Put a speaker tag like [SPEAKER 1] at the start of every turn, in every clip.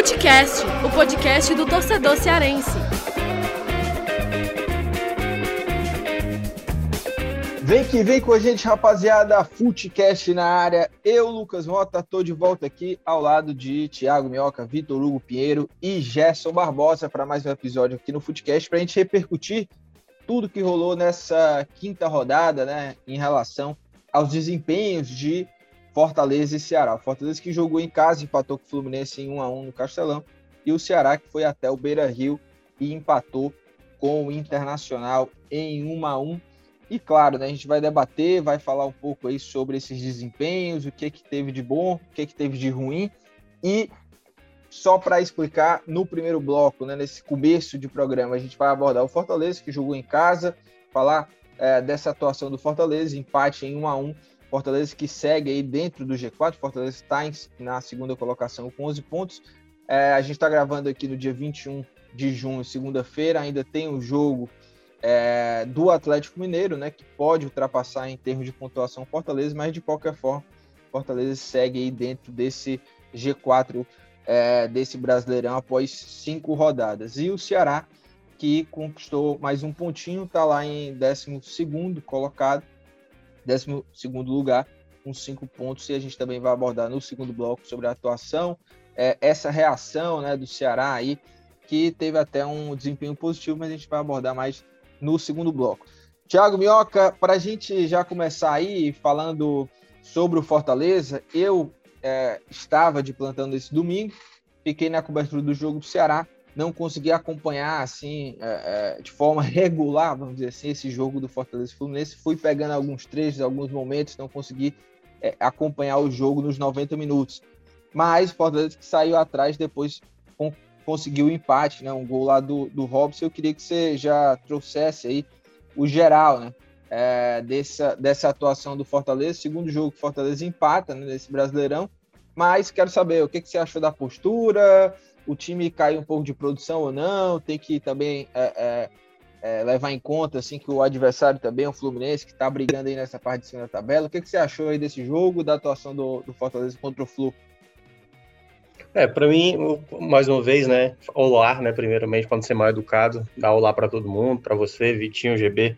[SPEAKER 1] Futecast, o podcast do torcedor cearense.
[SPEAKER 2] Vem que vem com a gente, rapaziada. Futecast na área. Eu, Lucas Mota, tô de volta aqui ao lado de Thiago Minhoca, Vitor Hugo Pinheiro e Gerson Barbosa para mais um episódio aqui no Futecast para a gente repercutir tudo que rolou nessa quinta rodada, né, em relação aos desempenhos de Fortaleza e Ceará. O Fortaleza que jogou em casa, empatou com o Fluminense em 1 a 1 no Castelão, e o Ceará que foi até o Beira-Rio e empatou com o Internacional em 1 a 1. E claro, né, a gente vai debater, vai falar um pouco aí sobre esses desempenhos, o que que teve de bom, o que que teve de ruim. E só para explicar, no primeiro bloco, né, nesse começo de programa, a gente vai abordar o Fortaleza, que jogou em casa, falar é, dessa atuação do Fortaleza, empate em 1 a 1 Fortaleza que segue aí dentro do G4, Fortaleza está na segunda colocação com 11 pontos. É, a gente está gravando aqui no dia 21 de junho, segunda-feira, ainda tem o um jogo é, do Atlético Mineiro, né, que pode ultrapassar em termos de pontuação Fortaleza, mas de qualquer forma, Fortaleza segue aí dentro desse G4 é, desse Brasileirão após cinco rodadas. E o Ceará, que conquistou mais um pontinho, está lá em 12 colocado, 12 lugar, com cinco pontos. E a gente também vai abordar no segundo bloco sobre a atuação, é, essa reação né, do Ceará aí, que teve até um desempenho positivo, mas a gente vai abordar mais no segundo bloco. Tiago Minhoca, para a gente já começar aí falando sobre o Fortaleza, eu é, estava de plantão esse domingo, fiquei na cobertura do jogo do Ceará, não consegui acompanhar assim é, é, de forma regular, vamos dizer assim, esse jogo do Fortaleza Fluminense. Fui pegando alguns trechos, alguns momentos, não consegui é, acompanhar o jogo nos 90 minutos. Mas o Fortaleza que saiu atrás depois com, conseguiu o empate, né? Um gol lá do, do Robson. Eu queria que você já trouxesse aí o geral, né? é, dessa, dessa atuação do Fortaleza. Segundo jogo, o Fortaleza empata né, nesse Brasileirão. Mas quero saber o que, que você achou da postura, o time caiu um pouco de produção ou não, tem que também é, é, é levar em conta assim que o adversário também é o Fluminense, que está brigando aí nessa parte de cima da tabela. O que, que você achou aí desse jogo, da atuação do, do Fortaleza contra o Flu?
[SPEAKER 3] É, para mim, mais uma vez, né, olá, né, primeiramente, para não ser mal educado, dar olá para todo mundo, para você, Vitinho, GB,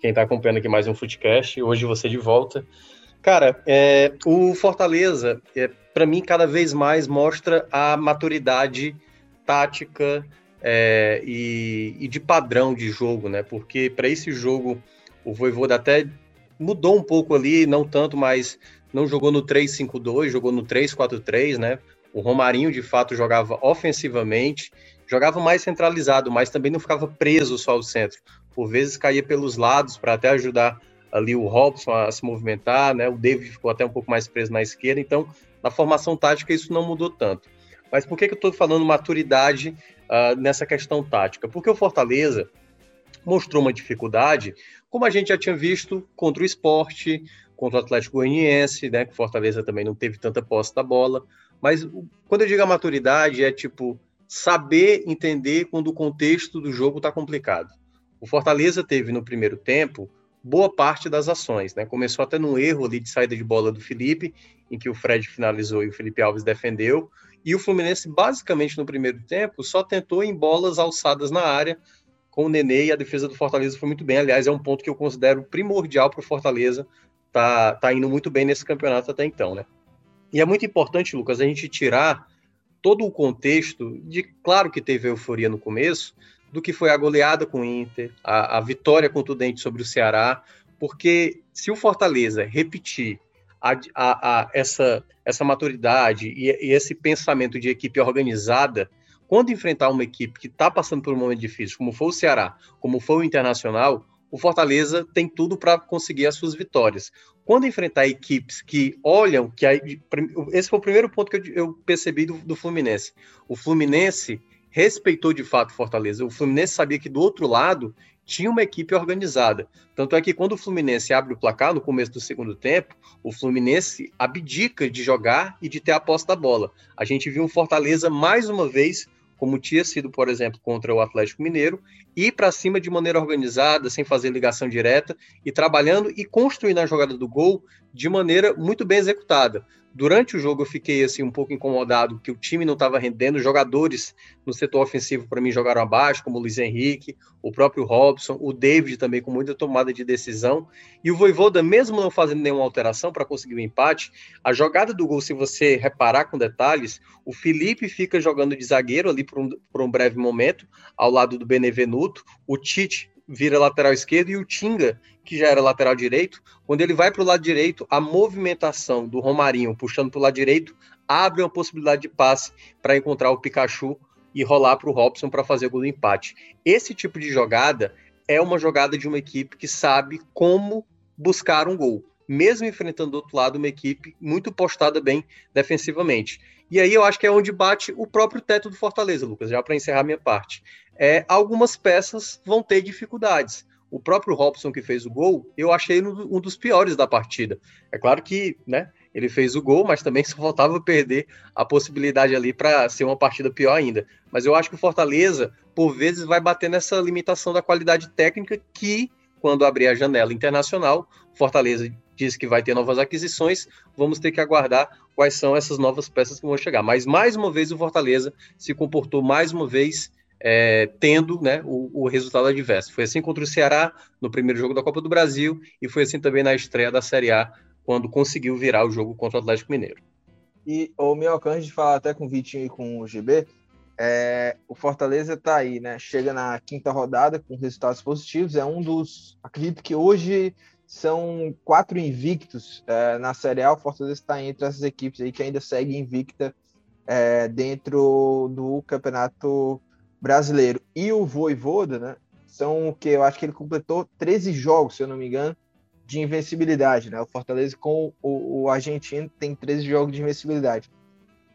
[SPEAKER 3] quem está acompanhando aqui mais um Footcast. Hoje você de volta. Cara, é, o Fortaleza, é, para mim, cada vez mais mostra a maturidade tática é, e, e, de padrão de jogo, né? Porque para esse jogo, o Voivoda até mudou um pouco ali, não tanto, mas não jogou no 3-5-2, jogou no 3-4-3, né? O Romarinho, de fato, jogava ofensivamente, jogava mais centralizado, mas também não ficava preso só ao centro por vezes caía pelos lados para até ajudar ali o Robson a se movimentar, né? O David ficou até um pouco mais preso na esquerda, então na formação tática isso não mudou tanto. Mas por que, que eu estou falando maturidade uh, nessa questão tática? Porque o Fortaleza mostrou uma dificuldade, como a gente já tinha visto contra o esporte, contra o Atlético Goianiense, né? Que o Fortaleza também não teve tanta posse da bola. Mas quando eu digo a maturidade, é tipo saber entender quando o contexto do jogo está complicado. O Fortaleza teve no primeiro tempo boa parte das ações, né? Começou até num erro ali de saída de bola do Felipe, em que o Fred finalizou e o Felipe Alves defendeu. E o Fluminense, basicamente no primeiro tempo, só tentou em bolas alçadas na área com o Nenê e a defesa do Fortaleza foi muito bem. Aliás, é um ponto que eu considero primordial para o Fortaleza. Tá, tá indo muito bem nesse campeonato até então, né? E é muito importante, Lucas, a gente tirar todo o contexto de, claro que teve euforia no começo, do que foi a goleada com o Inter, a, a vitória contundente sobre o Ceará, porque se o Fortaleza repetir a, a, essa, essa maturidade e, e, esse pensamento de equipe organizada, quando enfrentar uma equipe que está passando por um momento difícil, como foi o Ceará, como foi o Internacional, o Fortaleza tem tudo para conseguir as suas vitórias. Quando enfrentar equipes que olham, que esse foi o primeiro ponto que eu, eu percebi do, do Fluminense. O Fluminense respeitou de fato Fortaleza. O Fluminense sabia que do outro lado tinha uma equipe organizada. Tanto é que quando o Fluminense abre o placar no começo do segundo tempo, o Fluminense abdica de jogar e de ter a posse da bola. A gente viu um Fortaleza mais uma vez, como tinha sido, por exemplo, contra o Atlético Mineiro, ir para cima de maneira organizada, sem fazer ligação direta e trabalhando e construindo a jogada do gol de maneira muito bem executada. Durante o jogo eu fiquei assim um pouco incomodado que o time não estava rendendo, jogadores no setor ofensivo para mim jogaram abaixo, como o Luiz Henrique, o próprio Robson, o David também com muita tomada de decisão, e o Voivoda mesmo não fazendo nenhuma alteração para conseguir o um empate, a jogada do gol, se você reparar com detalhes, o Felipe fica jogando de zagueiro ali por um, por um breve momento, ao lado do Benevenuto, o Tite vira lateral esquerdo e o Tinga, que já era lateral direito, quando ele vai para o lado direito, a movimentação do Romarinho puxando para o lado direito abre uma possibilidade de passe para encontrar o Pikachu e rolar para o Robson para fazer o gol do empate. Esse tipo de jogada é uma jogada de uma equipe que sabe como buscar um gol, mesmo enfrentando do outro lado uma equipe muito postada bem defensivamente. E aí eu acho que é onde bate o próprio teto do Fortaleza, Lucas, já para encerrar minha parte. É, algumas peças vão ter dificuldades. O próprio Robson que fez o gol, eu achei um dos piores da partida. É claro que, né, ele fez o gol, mas também só faltava perder a possibilidade ali para ser uma partida pior ainda. Mas eu acho que o Fortaleza, por vezes, vai bater nessa limitação da qualidade técnica que, quando abrir a janela internacional, Fortaleza diz que vai ter novas aquisições, vamos ter que aguardar quais são essas novas peças que vão chegar. Mas mais uma vez o Fortaleza se comportou mais uma vez é, tendo né, o, o, resultado adverso. Foi assim contra o Ceará no primeiro jogo da Copa do Brasil e foi assim também na estreia da Série A, quando conseguiu virar o jogo contra o Atlético Mineiro.
[SPEAKER 2] E o meu alcance de falar até com o Vitinho e com o GB, é, o Fortaleza está aí, né? Chega na quinta rodada com resultados positivos. É um dos. Acredito que hoje são quatro invictos é, na Série A. O Fortaleza está entre essas equipes aí que ainda segue invicta é, dentro do Campeonato Brasileiro. E o Voivoda, né? São o que? Eu acho que ele completou 13 jogos, se eu não me engano, de invencibilidade, né? O Fortaleza com o, o argentino tem 13 jogos de invencibilidade.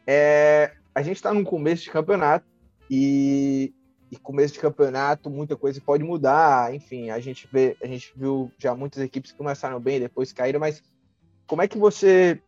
[SPEAKER 2] É, a gente está no começo de campeonato e e começo de campeonato, muita coisa pode mudar. Enfim, a gente vê, a gente viu já muitas equipes que começaram bem, depois caíram, mas como é que você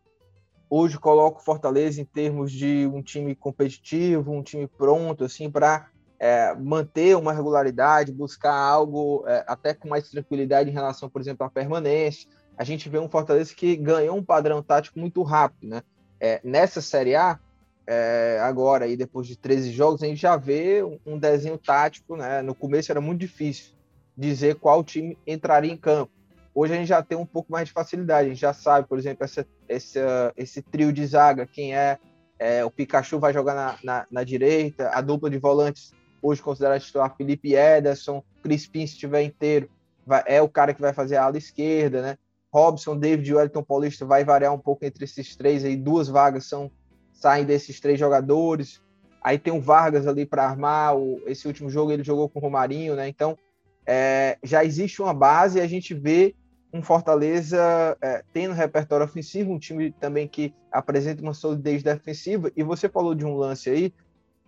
[SPEAKER 2] hoje coloca o Fortaleza em termos de um time competitivo, um time pronto, assim, para é, manter uma regularidade, buscar algo é, até com mais tranquilidade em relação, por exemplo, à permanência. A gente vê um Fortaleza que ganhou um padrão tático muito rápido, né? É, nessa Série A, é, agora, aí, depois de 13 jogos, a gente já vê um desenho tático, né? No começo era muito difícil dizer qual time entraria em campo. Hoje a gente já tem um pouco mais de facilidade, a gente já sabe, por exemplo, essa, essa esse trio de zaga, quem é, é o Pikachu vai jogar na, na, na, direita, a dupla de volantes, hoje considerada titular, Felipe Ederson, Crispim, se estiver inteiro, vai, é o cara que vai fazer a ala esquerda, né? Robson, David e Wellington Paulista vai variar um pouco entre esses três aí, duas vagas são saem desses três jogadores. Aí tem o Vargas ali para armar. O, esse último jogo ele jogou com o Romarinho, né? Então é, já existe uma base e a gente vê um Fortaleza é, tendo repertório ofensivo, um time também que apresenta uma solidez defensiva. E você falou de um lance aí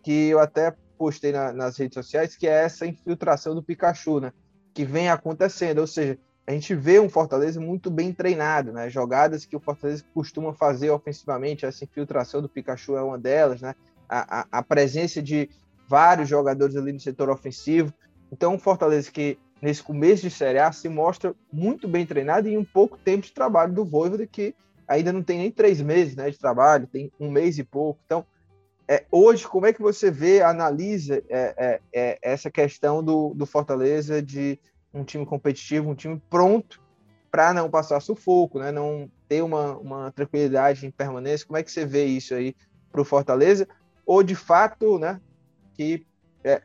[SPEAKER 2] que eu até postei na, nas redes sociais, que é essa infiltração do Pikachu, né? Que vem acontecendo. Ou seja, a gente vê um Fortaleza muito bem treinado, né? Jogadas que o Fortaleza costuma fazer ofensivamente, essa infiltração do Pikachu é uma delas, né? A, a, a presença de vários jogadores ali no setor ofensivo. Então, um Fortaleza que nesse começo de Série A se mostra muito bem treinado e um pouco tempo de trabalho do Voivoda, que ainda não tem nem três meses né, de trabalho, tem um mês e pouco. Então, é, hoje, como é que você vê, analisa é, é, é essa questão do, do Fortaleza de um time competitivo, um time pronto para não passar sufoco, né? não ter uma, uma tranquilidade em permanência. Como é que você vê isso aí para o Fortaleza? Ou de fato, né, que é,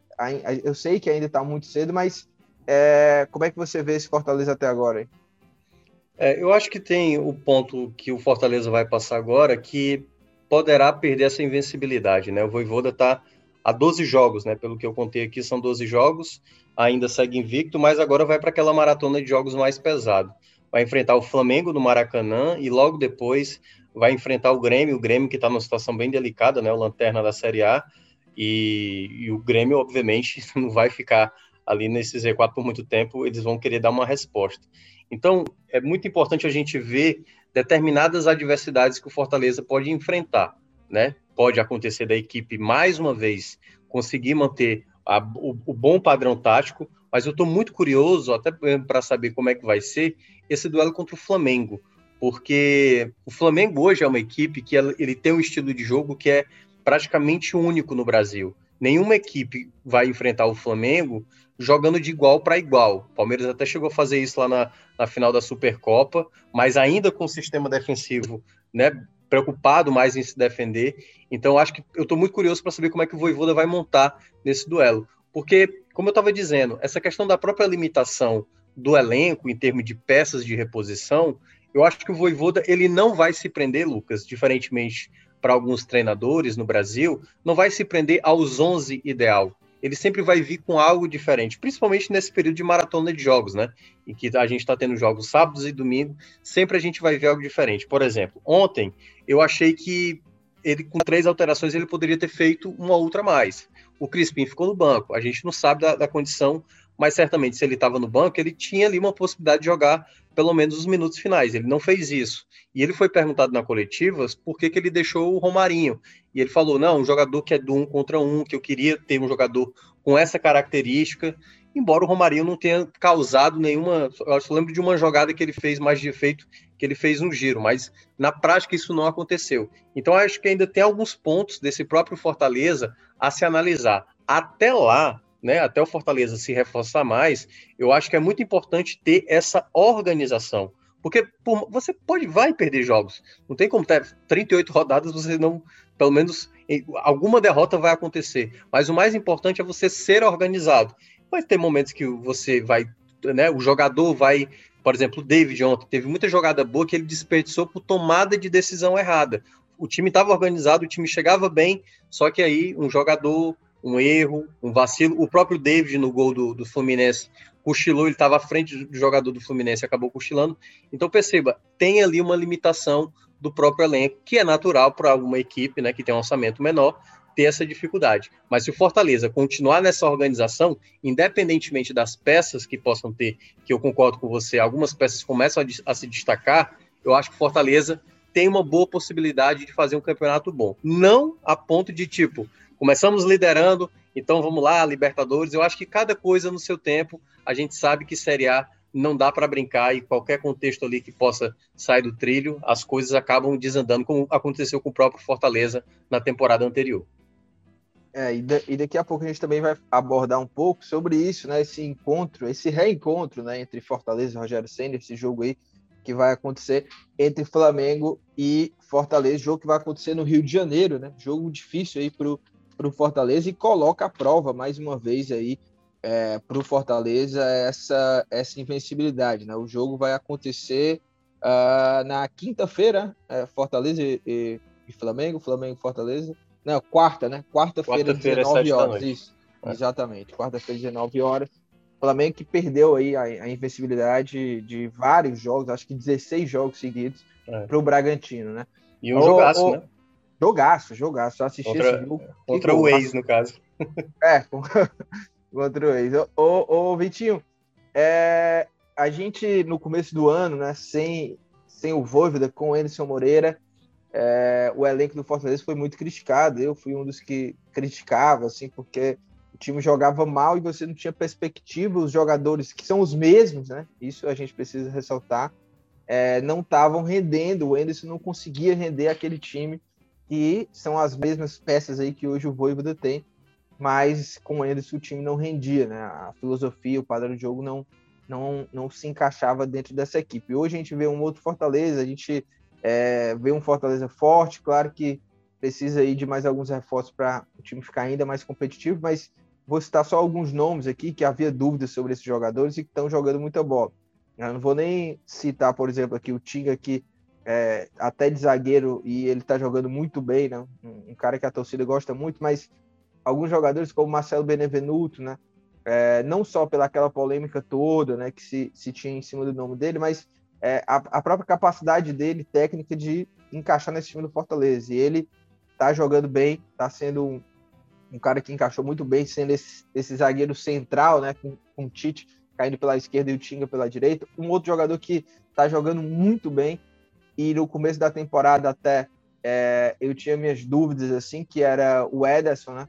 [SPEAKER 2] eu sei que ainda está muito cedo, mas é, como é que você vê esse Fortaleza até agora?
[SPEAKER 3] É, eu acho que tem o ponto que o Fortaleza vai passar agora, que poderá perder essa invencibilidade, né? O Voivoda está a 12 jogos, né? Pelo que eu contei aqui, são 12 jogos, ainda segue invicto, mas agora vai para aquela maratona de jogos mais pesado. Vai enfrentar o Flamengo no Maracanã e logo depois vai enfrentar o Grêmio, o Grêmio que está numa situação bem delicada, né? O lanterna da Série A. E, e o Grêmio, obviamente, não vai ficar ali nesse Z4 por muito tempo, eles vão querer dar uma resposta. Então, é muito importante a gente ver determinadas adversidades que o Fortaleza pode enfrentar, né? pode acontecer da equipe mais uma vez conseguir manter a, o, o, bom padrão tático, mas eu estou muito curioso, até para saber como é que vai ser, esse duelo contra o Flamengo. porque o Flamengo hoje é uma equipe que ele tem um estilo de jogo que é praticamente único no Brasil. Nenhuma equipe vai enfrentar o Flamengo jogando de igual para igual. O Palmeiras até chegou a fazer isso lá na, na final da Supercopa, mas ainda com o sistema defensivo, né, preocupado mais em se defender. Então, acho que eu estou muito curioso para saber como é que o Voivoda vai montar nesse duelo. Porque, como eu estava dizendo, essa questão da própria limitação do elenco em termos de peças de reposição, eu acho que o Voivoda ele não vai se prender, Lucas, diferentemente para alguns treinadores no Brasil, não vai se prender aos 11 ideal ele sempre vai vir com algo diferente, principalmente nesse período de maratona de jogos, né? Em que a gente está tendo jogos sábados e domingo, sempre a gente vai ver algo diferente. Por exemplo, ontem eu achei que ele, com três alterações, ele poderia ter feito uma outra mais. O Crispim ficou no banco, a gente não sabe da, da condição, mas certamente se ele estava no banco, ele tinha ali uma possibilidade de jogar pelo menos os minutos finais. Ele não fez isso. E ele foi perguntado na coletiva por que, que ele deixou o Romarinho. E ele falou: não, um jogador que é do um contra um, que eu queria ter um jogador com essa característica. Embora o Romarinho não tenha causado nenhuma. Eu só lembro de uma jogada que ele fez mais de efeito, que ele fez um giro, mas na prática isso não aconteceu. Então acho que ainda tem alguns pontos desse próprio Fortaleza a se analisar. Até lá, né, até o Fortaleza se reforçar mais, eu acho que é muito importante ter essa organização. Porque por, você pode, vai perder jogos. Não tem como ter 38 rodadas, você não, pelo menos, alguma derrota vai acontecer. Mas o mais importante é você ser organizado. Vai ter momentos que você vai, né, o jogador vai, por exemplo, o David ontem teve muita jogada boa que ele desperdiçou por tomada de decisão errada. O time estava organizado, o time chegava bem, só que aí um jogador um erro, um vacilo. O próprio David no gol do, do Fluminense cochilou, ele estava à frente do jogador do Fluminense, acabou cochilando. Então perceba, tem ali uma limitação do próprio elenco, que é natural para alguma equipe, né, que tem um orçamento menor, ter essa dificuldade. Mas se o Fortaleza continuar nessa organização, independentemente das peças que possam ter, que eu concordo com você, algumas peças começam a, a se destacar, eu acho que o Fortaleza tem uma boa possibilidade de fazer um campeonato bom. Não a ponto de tipo, começamos liderando, então vamos lá, Libertadores. Eu acho que cada coisa no seu tempo, a gente sabe que Série A não dá para brincar e qualquer contexto ali que possa sair do trilho, as coisas acabam desandando, como aconteceu com o próprio Fortaleza na temporada anterior.
[SPEAKER 2] É, e, e, daqui a pouco a gente também vai abordar um pouco sobre isso, né? Esse encontro, esse reencontro, né? Entre Fortaleza e Rogério Senna, esse jogo aí que vai acontecer entre Flamengo e Fortaleza, jogo que vai acontecer no Rio de Janeiro, né? Jogo difícil aí pro para o Fortaleza e coloca a prova mais uma vez aí é, para o Fortaleza essa, essa invencibilidade. Né? O jogo vai acontecer uh, na quinta-feira, é, Fortaleza e, e, e, Flamengo, Flamengo e Fortaleza. Não, quarta, né? Quarta-feira, quarta 19 horas. Isso, é. exatamente. Quarta-feira, 19 horas. Flamengo que perdeu aí a, a, invencibilidade de vários jogos, acho que 16 jogos seguidos é. para o Bragantino, né?
[SPEAKER 3] E um jogaço, o, né?
[SPEAKER 2] Jogaço, jogaço. Eu assisti
[SPEAKER 3] contra,
[SPEAKER 2] esse jogo.
[SPEAKER 3] Contra o ex, no caso.
[SPEAKER 2] É, contra o ex. Ô, ô, Vitinho, é, a gente, no começo do ano, né, sem, sem o Voivoda, com o Anderson Moreira, é, o elenco do Fortaleza foi muito criticado. Eu fui um dos que criticava, assim, porque o time jogava mal e você não tinha perspectiva. Os jogadores, que são os mesmos, né? Isso a gente precisa ressaltar, é, não estavam rendendo. O Anderson não conseguia render aquele time e são as mesmas peças aí que hoje o Voivoda tem, mas com eles o time não rendia, né? A filosofia, o padrão de jogo não, não, não se encaixava dentro dessa equipe. Hoje a gente vê um outro Fortaleza, a gente é, vê um Fortaleza forte, claro que precisa aí de mais alguns reforços para o time ficar ainda mais competitivo, mas vou citar só alguns nomes aqui que havia dúvidas sobre esses jogadores e que estão jogando muita bola. Eu não vou nem citar, por exemplo, aqui o Tinga, que é, até de zagueiro, e ele tá jogando muito bem, né? Um, cara que a torcida gosta muito, mas alguns jogadores como Marcelo Benevenuto, né? É, não só pela aquela polêmica toda, né, que se, se tinha em cima do nome dele, mas é, a, a, própria capacidade dele, técnica, de encaixar nesse time do Fortaleza. E ele tá jogando bem, tá sendo um, um cara que encaixou muito bem, sendo esse, esse zagueiro central, né, com, com o Tite caindo pela esquerda e o Tinga pela direita. Um outro jogador que tá jogando muito bem e no começo da temporada até é, eu tinha minhas dúvidas, assim, que era o Ederson, né?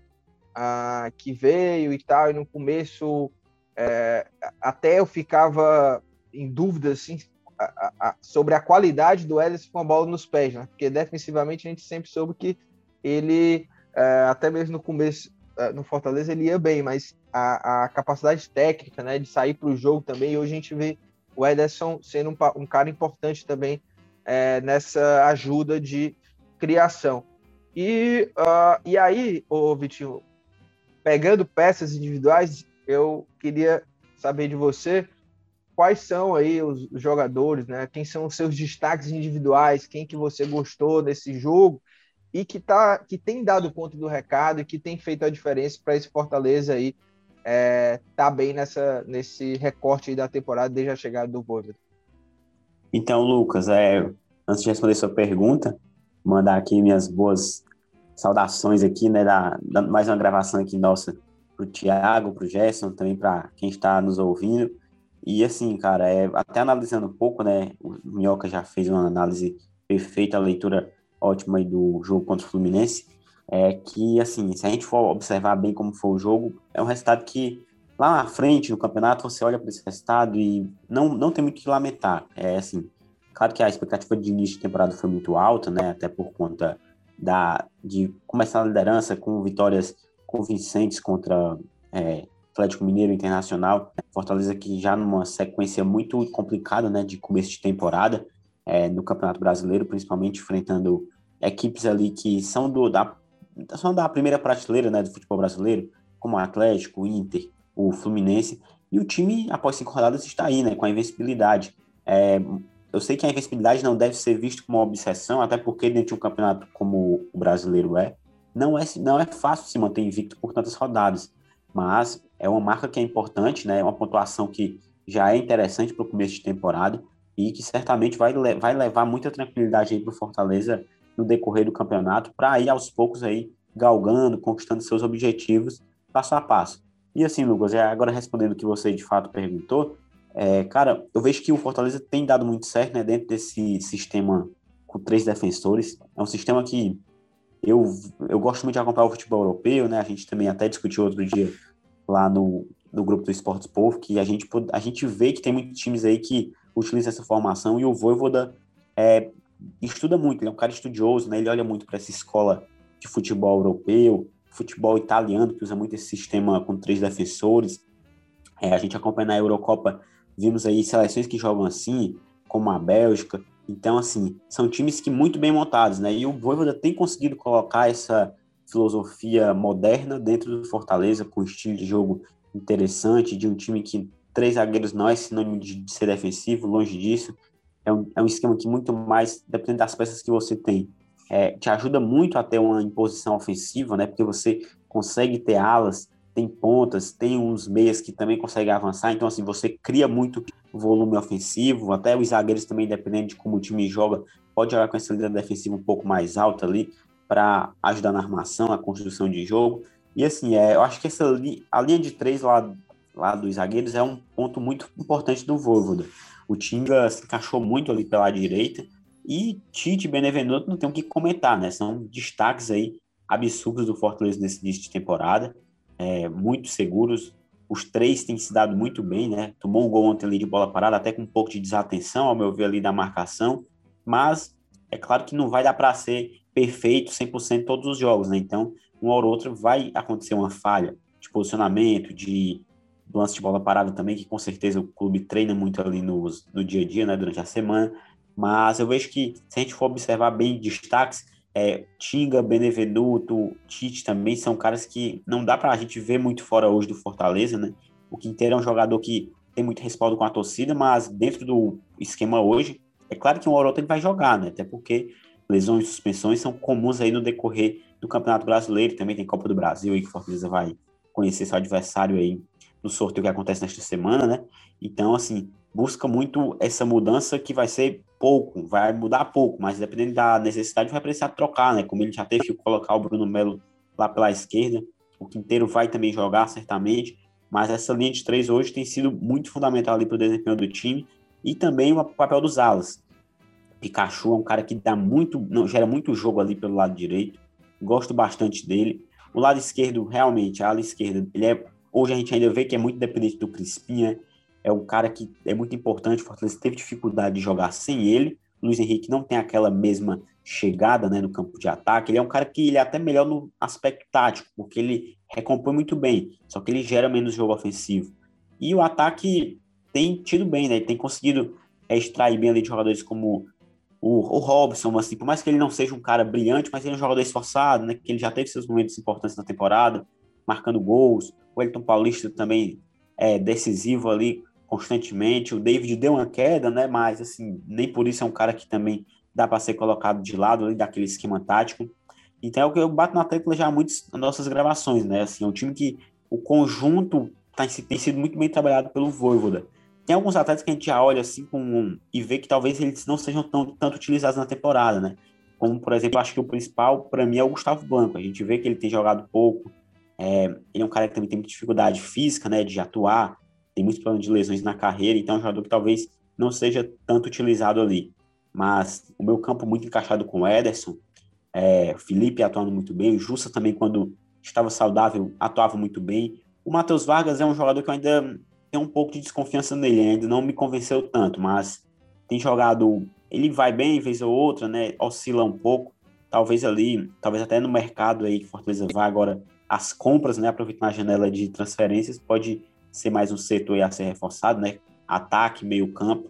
[SPEAKER 2] Ah, que veio e tal, e no começo é, até eu ficava em dúvida, assim, a, a, sobre a qualidade do Ederson com a bola nos pés, né? Porque defensivamente a gente sempre soube que ele, é, até mesmo no começo, é, no Fortaleza, ele ia bem, mas a, a capacidade técnica, né, de sair para o jogo também, e hoje a gente vê o Ederson sendo um, um cara importante também é, nessa ajuda de criação. E, uh, e aí, ô Vitinho, pegando peças individuais, eu queria saber de você quais são aí os, jogadores, né? Quem são os seus destaques individuais, quem que você gostou desse jogo e que tá que tem dado conta do recado e que tem feito a diferença para esse Fortaleza aí é, tá bem nessa nesse recorte da temporada desde a chegada do Voivoda.
[SPEAKER 4] Então, Lucas, é, antes de responder sua pergunta, mandar aqui minhas boas saudações aqui, né, da, da mais uma gravação aqui nossa para o Thiago, para o Gerson, também para quem está nos ouvindo. E assim, cara, é, até analisando um pouco, né? O Minhoca já fez uma análise perfeita, a leitura ótima aí do jogo contra o Fluminense. É que, assim, se a gente for observar bem como foi o jogo, é um resultado que lá na frente, no campeonato, você olha para esse resultado e não, não tem muito o que lamentar. É assim, claro que a expectativa de início de temporada foi muito alta, né? Até por conta da, de começar a liderança com vitórias convincentes contra é, Atlético Mineiro Internacional, Fortaleza que já numa sequência muito complicada, né, de começo de temporada é, no Campeonato Brasileiro, principalmente enfrentando equipes ali que são do da são da primeira prateleira, né, do futebol brasileiro, como Atlético, Inter, o Fluminense, e o time após cinco rodadas está aí, né, com a invencibilidade. É, eu sei que a invencibilidade não deve ser vista como uma obsessão, até porque dentro de um campeonato como o brasileiro é, não é, não é fácil se manter invicto por tantas rodadas mas é uma marca que é importante, né? É uma pontuação que já é interessante para o começo de temporada e que certamente vai, vai levar muita tranquilidade aí para o Fortaleza no decorrer do campeonato, para ir aos poucos aí galgando, conquistando seus objetivos passo a passo. E assim, Lucas, agora respondendo o que você de fato perguntou, é, cara, eu vejo que o Fortaleza tem dado muito certo né, dentro desse sistema com três defensores. É um sistema que eu, eu gosto muito de acompanhar o futebol europeu, né? A gente também até discutiu outro dia lá no, no grupo do Esportes Povo, que a gente, a gente vê que tem muitos times aí que utilizam essa formação e o Voivoda é, estuda muito, ele é um cara estudioso, né? Ele olha muito para essa escola de futebol europeu, futebol italiano, que usa muito esse sistema com três defensores. É, a gente acompanha na Eurocopa, vimos aí seleções que jogam assim, como a Bélgica, então, assim, são times que muito bem montados, né? E o Voivoda tem conseguido colocar essa filosofia moderna dentro do Fortaleza, com um estilo de jogo interessante, de um time que três zagueiros não é sinônimo de, ser defensivo, longe disso. É um, é um esquema que muito mais, dependendo das peças que você tem, é, te ajuda muito a ter uma imposição ofensiva, né? Porque você consegue ter alas, tem pontas, tem uns meias que também conseguem avançar. Então, assim, você cria muito volume ofensivo, até os zagueiros também, dependendo de como o time joga, pode jogar com essa linha defensiva um pouco mais alta ali para ajudar na armação, na construção de jogo. E assim, é, eu acho que essa li, a linha de três lá, lá dos zagueiros é um ponto muito importante do Voivoda. O Tinga se encaixou muito ali pela direita e Tite e Benevenuto não tem o que comentar, né? São destaques aí absurdos do Fortaleza nesse início de temporada, é, muito seguros, os três têm se dado muito bem, né? Tomou um gol ontem ali de bola parada, até com um pouco de desatenção, ao meu ver, ali da marcação. Mas é claro que não vai dar para ser perfeito 100% todos os jogos, né? Então, um ou outro vai acontecer uma falha de posicionamento, de lance de bola parada também, que com certeza o clube treina muito ali no, no dia a dia, né? Durante a semana. Mas eu vejo que, se a gente for observar bem destaques, é, Tinga, Benevenuto, Tite também são caras que não dá para a gente ver muito fora hoje do Fortaleza, né? O Quinteiro é um jogador que tem muito respaldo com a torcida, mas dentro do esquema hoje, é claro que um hora ele vai jogar, né? Até porque lesões e suspensões são comuns aí no decorrer do Campeonato Brasileiro, também tem Copa do Brasil aí que o Fortaleza vai conhecer seu adversário aí no sorteio que acontece nesta semana, né? Então, assim, busca muito essa mudança que vai ser pouco, vai mudar pouco, mas dependendo da necessidade vai precisar trocar, né? Como ele já teve que colocar o Bruno Melo lá pela esquerda, o Quinteiro vai também jogar certamente, mas essa linha de três hoje tem sido muito fundamental ali para o desempenho do time e também o papel dos alas. Pikachu é um cara que dá muito, não, gera muito jogo ali pelo lado direito, gosto bastante dele. O lado esquerdo, realmente, a ala esquerda, ele é, hoje a gente ainda vê que é muito dependente do Crispinha, é um cara que é muito importante. O Fortaleza teve dificuldade de jogar sem ele. O Luiz Henrique não tem aquela mesma chegada né, no campo de ataque. Ele é um cara que ele é até melhor no aspecto tático, porque ele recompõe muito bem, só que ele gera menos jogo ofensivo. E o ataque tem tido bem, né? Ele tem conseguido é, extrair bem ali de jogadores como o, o Robson, assim, por mais que ele não seja um cara brilhante, mas ele é um jogador esforçado, né? Que ele já teve seus momentos importantes na temporada, marcando gols. O Elton Paulista também é decisivo ali constantemente. O David deu uma queda, né? Mas assim, nem por isso é um cara que também dá para ser colocado de lado ali daquele esquema tático. Então é o que eu bato na tecla já muitas nas nossas gravações, né? Assim, é um time que o conjunto tá, tem sido muito bem trabalhado pelo Voivoda. Tem alguns atletas que a gente já olha assim com, e vê que talvez eles não sejam tão, tanto utilizados na temporada, né? Como, por exemplo, acho que o principal para mim é o Gustavo Blanco. A gente vê que ele tem jogado pouco. É, ele é um cara que também tem muita dificuldade física, né? De atuar. Tem muitos problemas de lesões na carreira. Então é um jogador que talvez não seja tanto utilizado ali. Mas o meu campo muito encaixado com o Ederson, é, Felipe atuando muito bem, o Jussa também, quando estava saudável, atuava muito bem. O Matheus Vargas é um jogador que eu ainda tenho um pouco de desconfiança nele, ainda não me convenceu tanto, mas tem jogado, ele vai bem, vez ou outra, né? Oscila um pouco, talvez ali, talvez até no mercado aí que Fortaleza vai agora, as compras, né? Aproveitando a janela de transferências, pode ser mais um setor a ser reforçado, né? Ataque, meio campo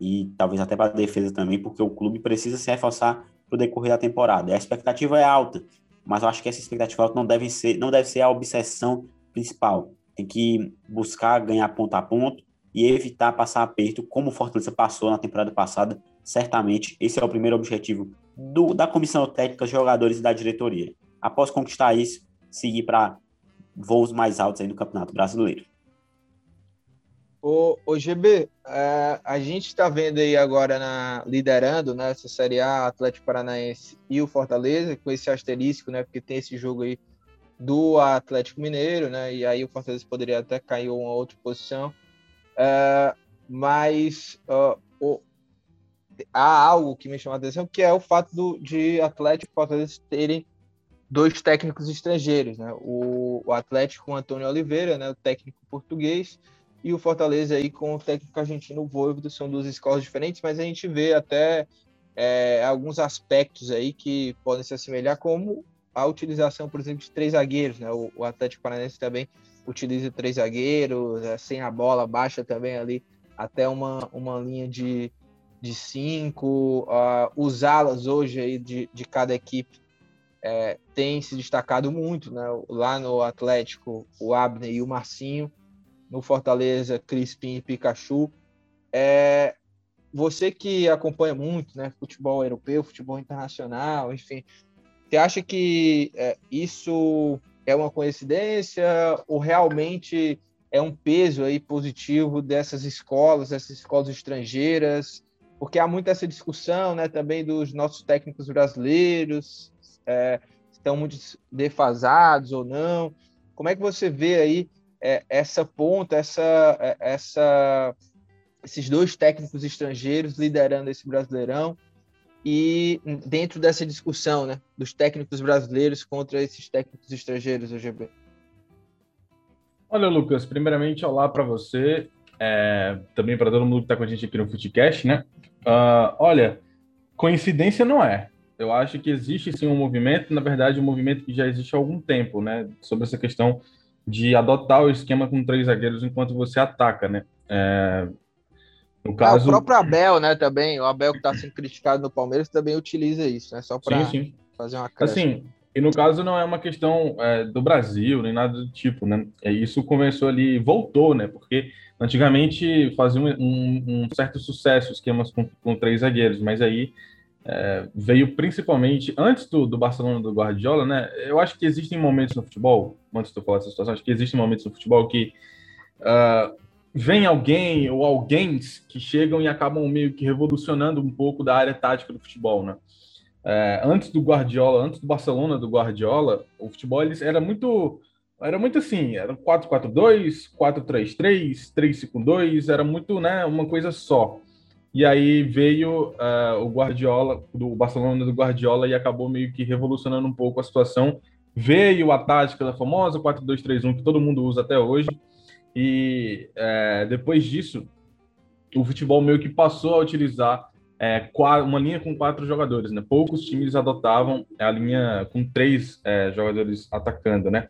[SPEAKER 4] e talvez até para a defesa também, porque o clube precisa se reforçar para o decorrer da temporada. A expectativa é alta, mas eu acho que essa expectativa alta não deve ser, não deve ser a obsessão principal. Tem que buscar ganhar ponto a ponto e evitar passar aperto, como o Fortaleza passou na temporada passada. Certamente, esse é o primeiro objetivo do, da comissão técnica, jogadores e da diretoria. Após conquistar isso, seguir para voos mais altos aí no Campeonato Brasileiro.
[SPEAKER 2] O, o GB, é, a gente está vendo aí agora na liderando né, Série A, Atlético Paranaense e o Fortaleza, com esse asterisco, né? Porque tem esse jogo aí do Atlético Mineiro, né? E aí o Fortaleza poderia até cair uma outra posição. É, mas uh, o, há algo que me chama a atenção, que é o fato do, de Atlético e Fortaleza terem dois técnicos estrangeiros, né? O, o Atlético com Antônio Oliveira, né? O técnico português e o Fortaleza aí com o técnico argentino Voivoda, são duas escolas diferentes, mas a gente vê até é, alguns aspectos aí que podem se assemelhar, como a utilização, por exemplo, de três zagueiros, né? O, o Atlético Paranaense também utiliza três zagueiros, é, sem a bola, baixa também ali até uma, uma linha de, de cinco. Uh, os alas hoje aí de, de cada equipe é, tem se destacado muito, né? Lá no Atlético, o Abner e o Marcinho no Fortaleza, Crispim e Pikachu. É, você que acompanha muito, né, futebol europeu, futebol internacional, enfim, você acha que é, isso é uma coincidência ou realmente é um peso aí positivo dessas escolas, dessas escolas estrangeiras? Porque há muito essa discussão, né, também dos nossos técnicos brasileiros, é, estão muito defasados ou não. Como é que você vê aí é, essa ponta, essa, é, essa, esses dois técnicos estrangeiros liderando esse Brasileirão e dentro dessa discussão, né, dos técnicos brasileiros contra esses técnicos estrangeiros, OGB.
[SPEAKER 5] Olha, Lucas, primeiramente, olá para você, é, também para todo mundo que está com a gente aqui no Footcast, né? Uh, olha, coincidência não é. Eu acho que existe sim um movimento, na verdade, um movimento que já existe há algum tempo, né? Sobre essa questão de adotar o esquema com três zagueiros enquanto você ataca, né? É,
[SPEAKER 2] no caso... Ah, o próprio Abel, né, também, o Abel que está sendo criticado no Palmeiras também utiliza isso, né? Só para fazer uma
[SPEAKER 5] crescente. Assim, e no caso não é uma questão é, do Brasil, nem nada do tipo, né? É, isso começou ali, voltou, né? Porque antigamente fazia um, um, um certo sucesso esquemas com, com três zagueiros, mas aí é, veio principalmente antes do, do Barcelona do Guardiola, né? Eu acho que existem momentos no futebol, antes de eu falar dessa situação, acho que existem momentos no futebol que uh, vem alguém ou alguém que chegam e acabam meio que revolucionando um pouco da área tática do futebol, né? É, antes do Guardiola, antes do Barcelona do Guardiola, o futebol ele era muito era muito assim, era 4-4-2, 4-3-3, 3-5-2, era muito, né, uma coisa só. E aí veio uh, o Guardiola, do Barcelona do Guardiola, e acabou meio que revolucionando um pouco a situação. Veio a tática da famosa 4-2-3-1, que todo mundo usa até hoje. E é, depois disso, o futebol meio que passou a utilizar é, uma linha com quatro jogadores, né? Poucos times adotavam a linha com três é, jogadores atacando, né?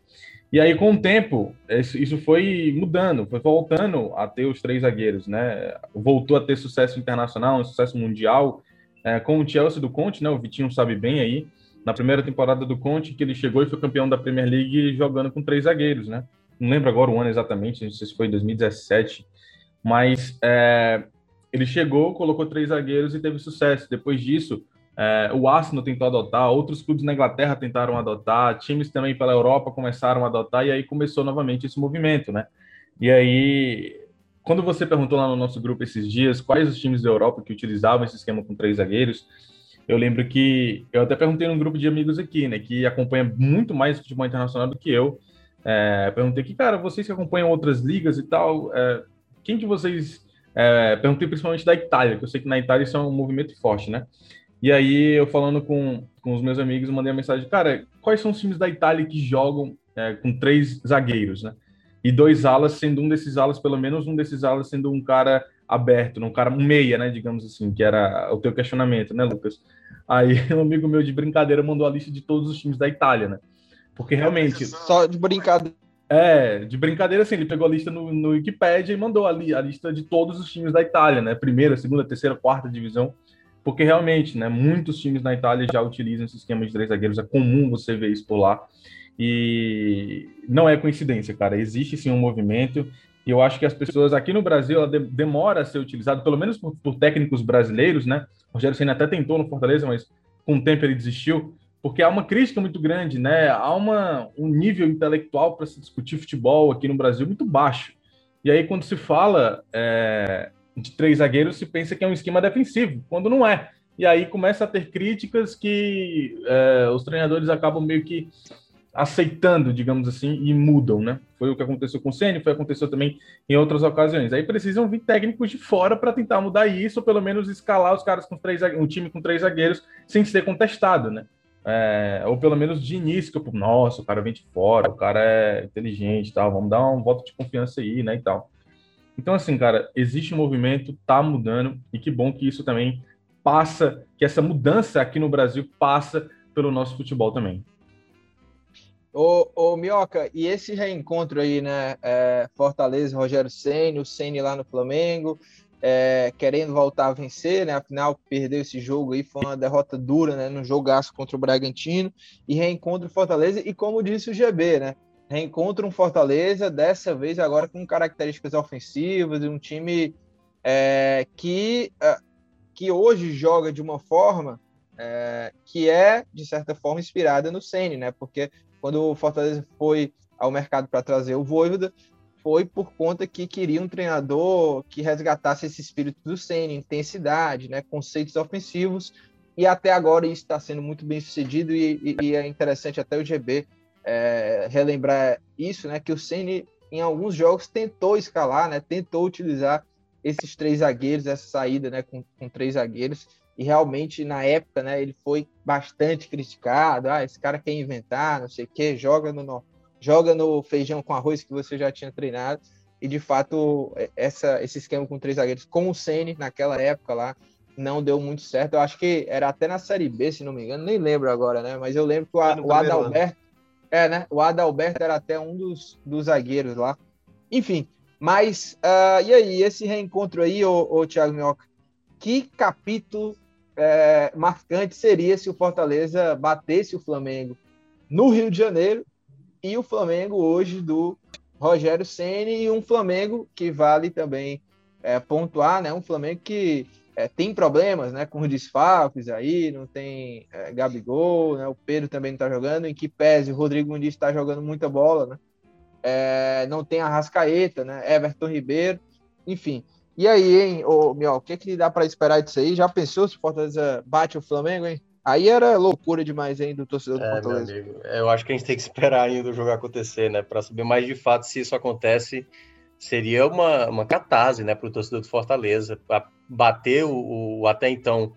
[SPEAKER 5] E aí, com o tempo, isso foi mudando, foi voltando a ter os três zagueiros, né? Voltou a ter sucesso internacional, um sucesso mundial, é, com o Chelsea do Conte, né? O Vitinho sabe bem aí, na primeira temporada do Conte, que ele chegou e foi campeão da Premier League jogando com três zagueiros, né? Não lembro agora o ano exatamente, não sei se foi 2017, mas é, ele chegou, colocou três zagueiros e teve sucesso. Depois disso, é, o Arsenal tentou adotar, outros clubes na Inglaterra tentaram adotar, times também pela Europa começaram a adotar, e aí começou novamente esse movimento, né? E aí, quando você perguntou lá no nosso grupo esses dias quais os times da Europa que utilizavam esse esquema com três zagueiros, eu lembro que eu até perguntei num grupo de amigos aqui, né, que acompanha muito mais futebol internacional do que eu. É, perguntei que, cara, vocês que acompanham outras ligas e tal, é, quem que vocês é, perguntei principalmente da Itália, que eu sei que na Itália isso é um movimento forte, né? E aí, eu falando com, com os meus amigos, mandei a mensagem, cara, quais são os times da Itália que jogam é, com três zagueiros, né? E dois alas, sendo um desses alas, pelo menos um desses alas sendo um cara aberto, um cara um meia, né, digamos assim, que era o teu questionamento, né, Lucas? Aí um amigo meu de brincadeira mandou a lista de todos os times da Itália, né? Porque realmente.
[SPEAKER 2] Só de brincadeira.
[SPEAKER 5] É, de brincadeira, assim, ele pegou a lista no, no Wikipedia e mandou ali a lista de todos os times da Itália, né? Primeira, segunda, terceira, quarta divisão. Porque realmente, né, muitos times na Itália já utilizam esse esquema de três zagueiros, é comum você ver isso por lá. E não é coincidência, cara. Existe sim um movimento. E eu acho que as pessoas aqui no Brasil ela de, demora a ser utilizado, pelo menos por, por técnicos brasileiros, né? O Rogério Senna até tentou no Fortaleza, mas com o tempo ele desistiu porque há uma crítica muito grande, né? Há uma, um nível intelectual para se discutir futebol aqui no Brasil muito baixo. E aí, quando se fala é, de três zagueiros, se pensa que é um esquema defensivo, quando não é. E aí começa a ter críticas que é, os treinadores acabam meio que aceitando, digamos assim, e mudam, né? Foi o que aconteceu com o Ceni, foi aconteceu também em outras ocasiões. Aí precisam vir técnicos de fora para tentar mudar isso, ou pelo menos escalar os caras com três, um time com três zagueiros sem ser contestado, né? É, ou pelo menos de início, eu, nossa, o cara vem de fora, o cara é inteligente tal, vamos dar um voto de confiança aí, né, e tal. Então, assim, cara, existe um movimento, tá mudando, e que bom que isso também passa, que essa mudança aqui no Brasil passa pelo nosso futebol também.
[SPEAKER 2] Ô, ô Mioca, e esse reencontro aí, né? É, Fortaleza, Rogério Senna, o Senna lá no Flamengo, é, querendo voltar a vencer, né? Afinal, perdeu esse jogo aí, foi uma derrota dura, né? No jogaço contra o Bragantino e reencontra o Fortaleza. E como disse o GB, né? Reencontra um Fortaleza, dessa vez agora com características ofensivas, um time é, que, é, que hoje joga de uma forma é, que é, de certa forma, inspirada no Sene, né? Porque quando o Fortaleza foi ao mercado para trazer o Voivoda, foi por conta que queria um treinador que resgatasse esse espírito do Senna, intensidade, né, conceitos ofensivos, e até agora isso está sendo muito bem sucedido, e, e, e, é interessante até o GB é, relembrar isso, né, que o Senna em alguns jogos tentou escalar, né, tentou utilizar esses três zagueiros, essa saída né, com, com três zagueiros, e realmente na época né, ele foi bastante criticado, ah, esse cara quer inventar, não sei o que, joga no joga no feijão com arroz que você já tinha treinado. E de fato, é, essa, esse esquema com três zagueiros, com o Ceni naquela época lá, não deu muito certo. Eu acho que era até na Série B, se não me engano, nem lembro agora, né? Mas eu lembro que o, o Adalberto. É, né? O Adalberto era até um dos, dos zagueiros lá. Enfim, mas uh, e aí, esse reencontro aí, ô, ô Thiago Minhoca, que capítulo é, marcante seria se o Fortaleza batesse o Flamengo no Rio de Janeiro e o Flamengo hoje do Rogério Ceni e um Flamengo que vale também é, pontuar, né? Um Flamengo que é, tem problemas, né? Com desfalques aí, não tem é, Gabigol, né? O Pedro também não está jogando, em que pese o Rodrigo Muniz está jogando muita bola, né? É, não tem a Rascaeta, né? Everton Ribeiro, enfim. E aí, hein, ô, o que, que dá para esperar disso aí? Já pensou se o Fortaleza bate o Flamengo, hein? Aí era loucura demais, hein, do torcedor do é, Fortaleza.
[SPEAKER 3] Amigo, eu acho que a gente tem que esperar ainda o jogo acontecer, né? Para saber mais de fato se isso acontece. Seria uma, uma catarse, né, para o torcedor do Fortaleza, para bater o, o, até então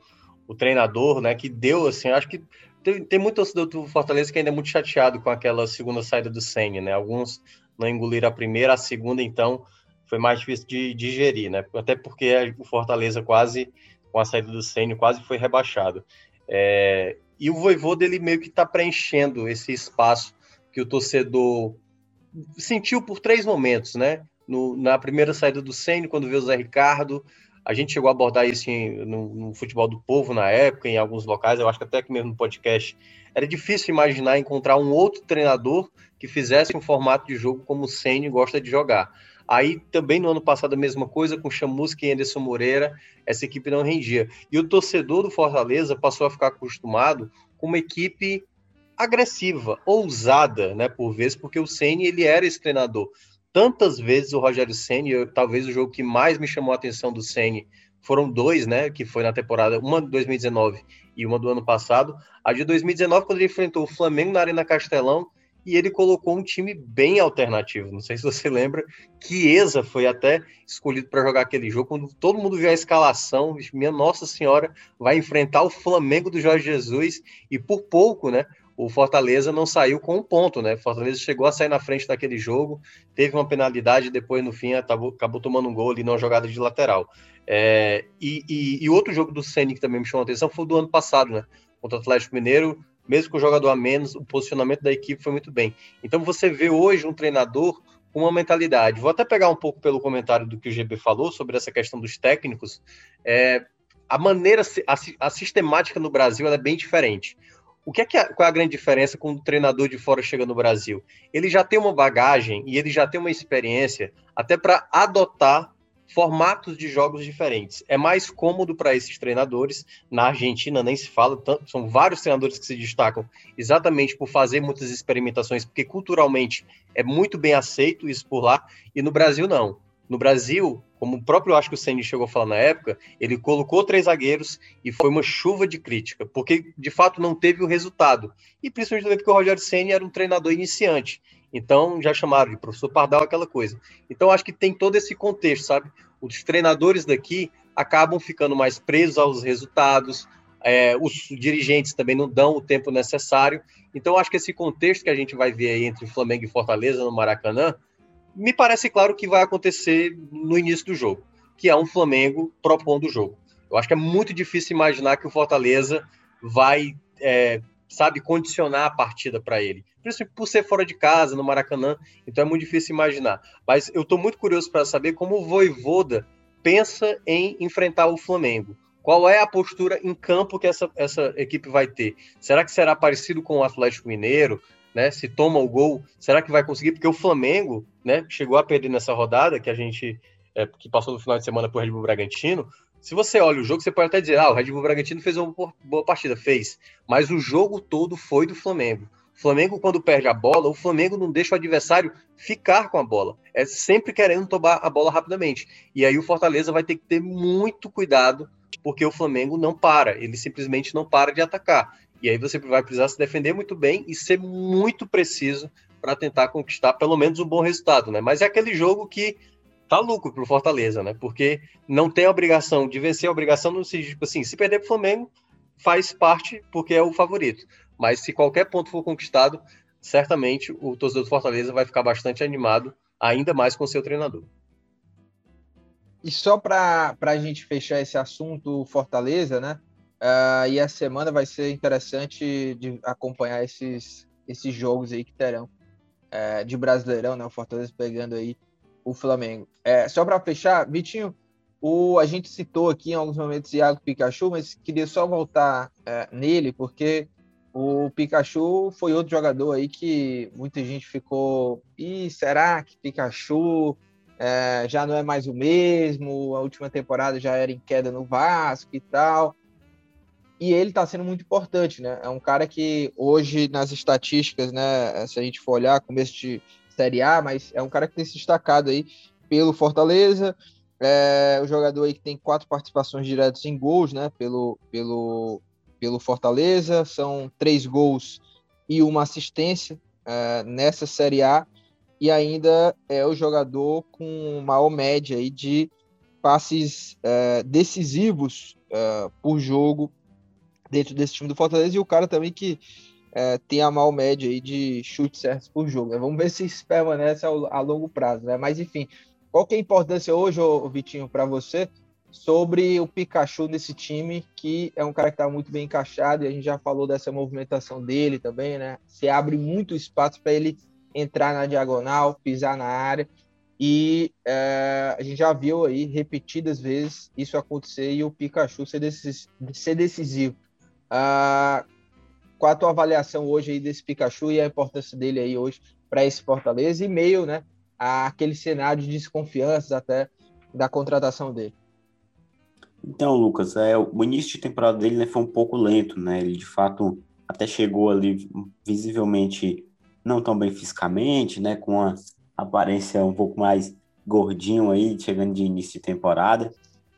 [SPEAKER 3] o treinador, né, que deu assim, acho que tem, tem muito torcedor do Fortaleza que ainda é muito chateado com aquela segunda saída do Senna, né? Alguns não engoliram a primeira, a segunda, então, foi mais difícil de digerir, né? Até porque o Fortaleza quase, com a saída do Sênio, quase foi rebaixado. É, e o Voivoda, ele meio que está preenchendo esse espaço que o torcedor sentiu por três momentos, né? No, na primeira saída do Sênio, quando veio o Zé Ricardo, a gente chegou a abordar isso em, no, no, futebol do povo na época, em alguns locais, eu acho que até aqui mesmo no podcast. Era difícil imaginar encontrar um outro treinador que fizesse um formato de jogo como o Sênio gosta de jogar. Aí também no ano passado a mesma coisa com Chamusca e Anderson Moreira, essa equipe não rendia. E o torcedor do Fortaleza passou a ficar acostumado com uma equipe agressiva, ousada, né, por vezes, porque o Ceni ele era esse treinador. Tantas vezes o Rogério Ceni, talvez o jogo que mais me chamou a atenção do Ceni foram dois, né, que foi na temporada, uma de 2019 e uma do ano passado. A de 2019 quando ele enfrentou o Flamengo na Arena Castelão e ele colocou um time bem alternativo. Não sei se você lembra, Chiesa foi até escolhido para jogar aquele jogo. Quando todo mundo viu a escalação, minha Nossa Senhora vai enfrentar o Flamengo do Jorge Jesus e por pouco, né? O Fortaleza não saiu com um ponto, né? O Fortaleza chegou a sair na frente daquele jogo, teve uma penalidade, depois no fim acabou, acabou tomando um gol ali numa jogada de lateral. É, e, e, e, outro jogo do Ceni que também me chamou a atenção foi o do ano passado, né? Contra o Atlético Mineiro, mesmo com o jogador a menos, o posicionamento da equipe foi muito bem. Então você vê hoje um treinador com uma mentalidade. Vou até pegar um pouco pelo comentário do que o GB falou sobre essa questão dos técnicos. É, a maneira, a, a, sistemática no Brasil é bem diferente. O que é, que qual é a grande diferença quando o treinador de fora chega no Brasil? Ele já tem uma bagagem e ele já tem uma experiência até para adotar formatos de jogos diferentes. É mais cômodo para esses treinadores. Na Argentina nem se fala, tanto, são vários treinadores que se destacam exatamente por fazer muitas experimentações, porque culturalmente é muito bem aceito isso por lá, e no Brasil não. No Brasil, como o próprio acho que o Senni chegou a falar na época, ele colocou três zagueiros e foi uma chuva de crítica, porque de fato não teve o resultado. E principalmente também porque o Rogério Senni era um treinador iniciante. Então já chamaram de professor Pardal aquela coisa. Então acho que tem todo esse contexto, sabe? Os treinadores daqui acabam ficando mais presos aos resultados, é, os dirigentes também não dão o tempo necessário. Então acho que esse contexto que a gente vai ver aí entre Flamengo e Fortaleza no Maracanã, me parece claro que vai acontecer no início do jogo, que é um Flamengo propondo o jogo. Eu acho que é muito difícil imaginar que o Fortaleza vai, é, sabe, condicionar a partida para ele principalmente por ser fora de casa, no Maracanã, então é muito difícil imaginar. Mas eu estou muito curioso para saber como o Voivoda pensa em enfrentar o Flamengo. Qual é a postura em campo que essa, essa equipe vai ter? Será que será parecido com o Atlético Mineiro? Né? Se toma o gol, será que vai conseguir? Porque o Flamengo, né, chegou a perder nessa rodada que a gente é, que passou no final de semana por Red Bull Bragantino. Se você olha o jogo, você pode até dizer, ah, o Red Bull Bragantino fez uma boa partida, fez. Mas o jogo todo foi do Flamengo. Flamengo, quando perde a bola, o Flamengo não deixa o adversário ficar com a bola. É sempre querendo tomar a bola rapidamente. E aí o Fortaleza vai ter que ter muito cuidado, porque o Flamengo não para. Ele simplesmente não para de atacar. E aí você vai precisar se defender muito bem e ser muito preciso para tentar conquistar pelo menos um bom resultado, né? Mas é aquele jogo que tá lucro pro Fortaleza, né? Porque não tem a obrigação de vencer, a obrigação não se, tipo assim, se perder pro Flamengo, faz parte porque é o favorito. Mas se qualquer ponto for conquistado, certamente o torcedor do Fortaleza vai ficar bastante animado, ainda mais com seu treinador.
[SPEAKER 2] E só para a gente fechar esse assunto Fortaleza, né? Uh, e a semana vai ser interessante de acompanhar esses, esses jogos aí que terão uh, de Brasileirão, né? O Fortaleza pegando aí o Flamengo. Uh, só para fechar, Vitinho, o, a gente citou aqui em alguns momentos Iago Pikachu, mas queria só voltar é, nele, porque o Pikachu foi outro jogador aí que muita gente ficou. E será que Pikachu é, já não é mais o mesmo? A última temporada já era em queda no Vasco e tal. E ele está sendo muito importante, né? É um cara que hoje nas estatísticas, né? Se a gente for olhar, começo de Série A, mas é um cara que tem se destacado aí pelo Fortaleza. É o jogador aí que tem quatro participações diretas em gols, né? Pelo, pelo, pelo Fortaleza, são três gols e uma assistência uh, nessa Série A, e ainda é o jogador com maior média aí de passes uh, decisivos uh, por jogo dentro desse time do Fortaleza, e o cara também que é, tem a mal média aí de chutes certos por jogo. Né? Vamos ver se isso permanece ao, a longo prazo, né? Mas enfim, qual que é a importância hoje, ô, Vitinho, para você sobre o Pikachu nesse time, que é um cara que está muito bem encaixado e a gente já falou dessa movimentação dele também, né? Se abre muito espaço para ele entrar na diagonal, pisar na área. E é, a gente já viu aí repetidas vezes isso acontecer e o Pikachu ser, ser decisivo. Qual a tua avaliação hoje aí desse Pikachu e a importância dele aí hoje para esse Fortaleza e meio, né, aquele cenário de desconfiança até da contratação dele?
[SPEAKER 4] Então, Lucas, é, o início de temporada dele né, foi um pouco lento, né? Ele de fato até chegou ali visivelmente não tão bem fisicamente, né? Com a aparência um pouco mais gordinho aí, chegando de início de temporada.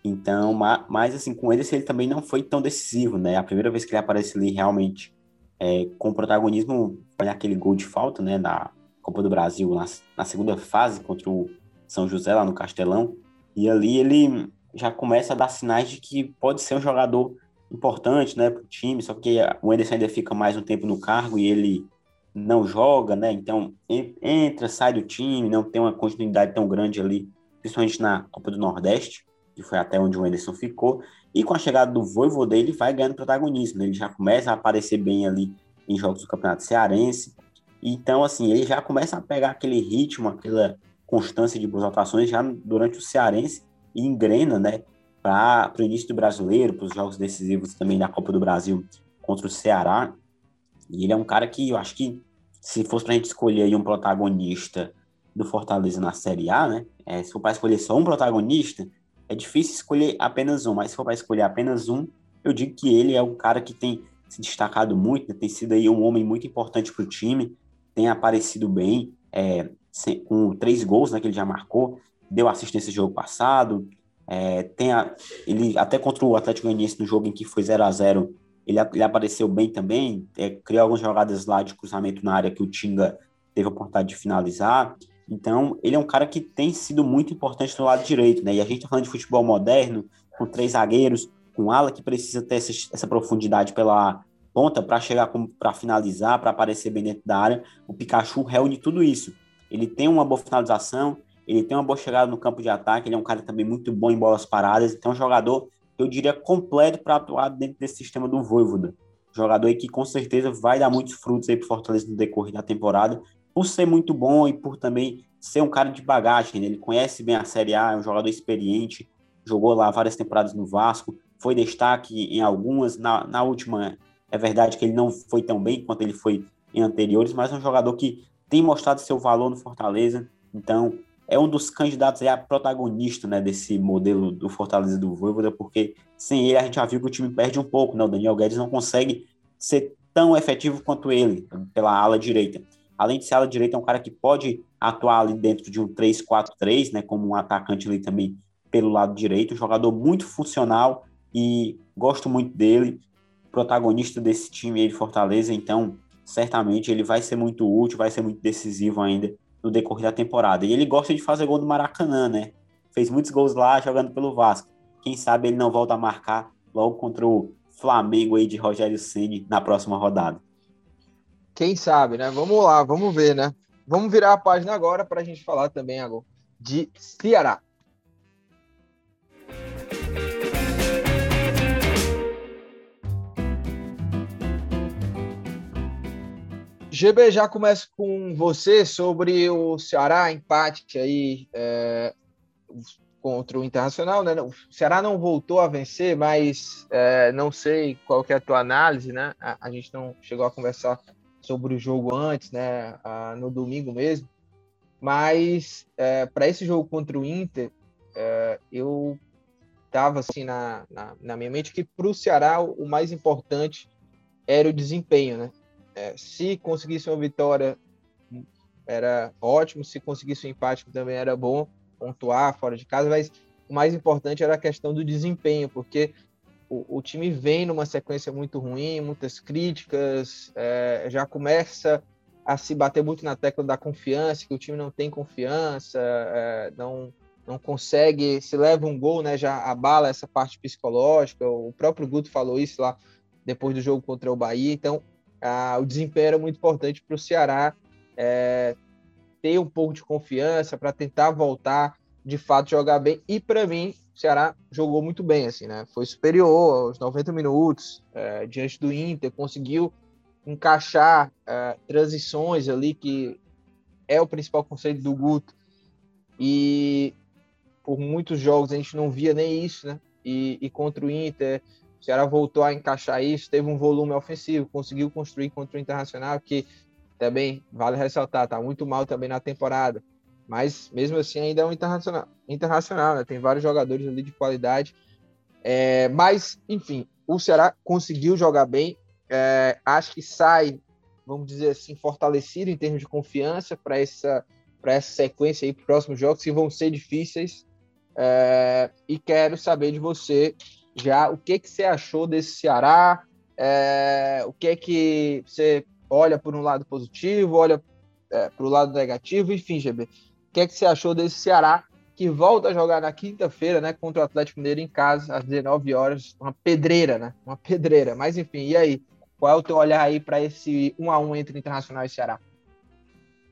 [SPEAKER 4] Então, mas assim, com ele, ele também não foi tão decisivo, né? A primeira vez que ele aparece ali realmente é, com protagonismo foi aquele gol de falta, né? Na Copa do Brasil, na, na segunda fase contra o São José, lá no Castelão. E ali ele já começa a dar sinais de que pode ser um jogador importante, né, para o time, só que o Anderson ainda fica mais um tempo no cargo e ele não joga, né, então entra, sai do time, não tem uma continuidade tão grande ali, principalmente na Copa do Nordeste, que foi até onde o Anderson ficou, e com a chegada do Voivo dele vai ganhando protagonismo, né? ele já começa a aparecer bem ali em jogos do Campeonato Cearense, então assim, ele já começa a pegar aquele ritmo, aquela constância de boas atuações já durante o Cearense, e engrena, né, para o início do brasileiro, para os jogos decisivos também da Copa do Brasil contra o Ceará. E ele é um cara que eu acho que se fosse para a gente escolher aí um protagonista do Fortaleza na Série A, né, é, se for para escolher só um protagonista, é difícil escolher apenas um, mas se for para escolher apenas um, eu digo que ele é um cara que tem se destacado muito, né, tem sido aí um homem muito importante para o time, tem aparecido bem, é, com três gols né, que ele já marcou, deu assistência no jogo passado, é, tem a, ele até contra o Atlético Goianiense no jogo em que foi 0 a 0 ele, ele apareceu bem também, é, criou algumas jogadas lá de cruzamento na área que o Tinga teve a oportunidade de finalizar. Então, ele é um cara que tem sido muito importante no lado direito, né? E a gente está falando de futebol moderno, com três zagueiros, com ala que precisa ter essa, essa profundidade pela ponta para chegar para finalizar, para aparecer bem dentro da área. O Pikachu reúne tudo isso. Ele tem uma boa finalização, ele tem uma boa chegada no campo de ataque, ele é um cara também muito bom em bolas paradas, então é um jogador, eu diria, completo para atuar dentro desse sistema do Voivoda. Jogador aí que com certeza vai dar muitos frutos aí para Fortaleza no decorrer da temporada, por ser muito bom e por também ser um cara de bagagem. Né? Ele conhece bem a Série A, é um jogador experiente, jogou lá várias temporadas no Vasco, foi destaque em algumas, na, na última é verdade que ele não foi tão bem quanto ele foi em anteriores, mas é um jogador que tem mostrado seu valor no Fortaleza, então é um dos candidatos a protagonista né, desse modelo do Fortaleza do Voivoda, porque sem ele a gente já viu que o time perde um pouco, né? O Daniel Guedes não consegue ser tão efetivo quanto ele pela ala direita. Além de ser ala direita, é um cara que pode atuar ali dentro de um 3-4-3, né, como um atacante ali também pelo lado direito, um jogador muito funcional e gosto muito dele, protagonista desse time aí de Fortaleza, então certamente ele vai ser muito útil, vai ser muito decisivo ainda no decorrer da temporada. E ele gosta de fazer gol do Maracanã, né? Fez muitos gols lá jogando pelo Vasco. Quem sabe ele não volta a marcar logo contra o Flamengo aí de Rogério Ceni na próxima rodada.
[SPEAKER 2] Quem sabe, né? Vamos lá, vamos ver, né? Vamos virar a página agora para a gente falar também agora de Ceará. GB, já começo com você sobre o Ceará, empate aí é, contra o Internacional, né? O Ceará não voltou a vencer, mas é, não sei qual que é a tua análise, né? A, a gente não chegou a conversar sobre o jogo antes, né? No domingo mesmo, mas é, para esse jogo contra o Inter, é, eu tava assim na, na, na minha mente que para o Ceará o mais importante era o desempenho, né? é, se conseguisse uma vitória, era ótimo. Se conseguisse um empate, também era bom pontuar fora de casa. Mas o mais importante era a questão do desempenho, porque o, o time vem numa sequência muito ruim, muitas críticas, é, já começa a se bater muito na tecla da confiança, que o time não tem confiança, é, não não consegue, se leva um gol, né, já abala essa parte psicológica. O próprio Guto falou isso lá depois do jogo contra o Bahia. Então, ah, o desempenho era muito importante para o Ceará é, ter um pouco de confiança para tentar voltar de fato jogar bem. E para mim, o Ceará jogou muito bem, assim, né? Foi superior aos 90 minutos é, diante do Inter, conseguiu encaixar é, transições ali, que é o principal conceito do Guto. E por muitos jogos a gente não via nem isso, né? E, e contra o Inter, o Ceará voltou a encaixar isso, teve um volume ofensivo, conseguiu construir contra o Internacional, que também vale ressaltar, tá muito mal também na temporada. Mas mesmo assim ainda é um internacional, internacional né? Tem vários jogadores ali de qualidade. É, mas, enfim, o Ceará conseguiu jogar bem. É, acho que sai, vamos dizer assim, fortalecido em termos de confiança para essa, essa sequência aí, para os próximos jogos, que vão ser difíceis. É, e quero saber de você já o que, que você achou desse Ceará, é, o que que você olha por um lado positivo, olha é, para o lado negativo, enfim, GB. Que, é que você achou desse Ceará que volta a jogar na quinta-feira, né, contra o Atlético Mineiro em casa, às 19 horas, uma pedreira, né? Uma pedreira. Mas enfim, e aí? Qual é o teu olhar aí para esse 1 a 1 entre Internacional e Ceará?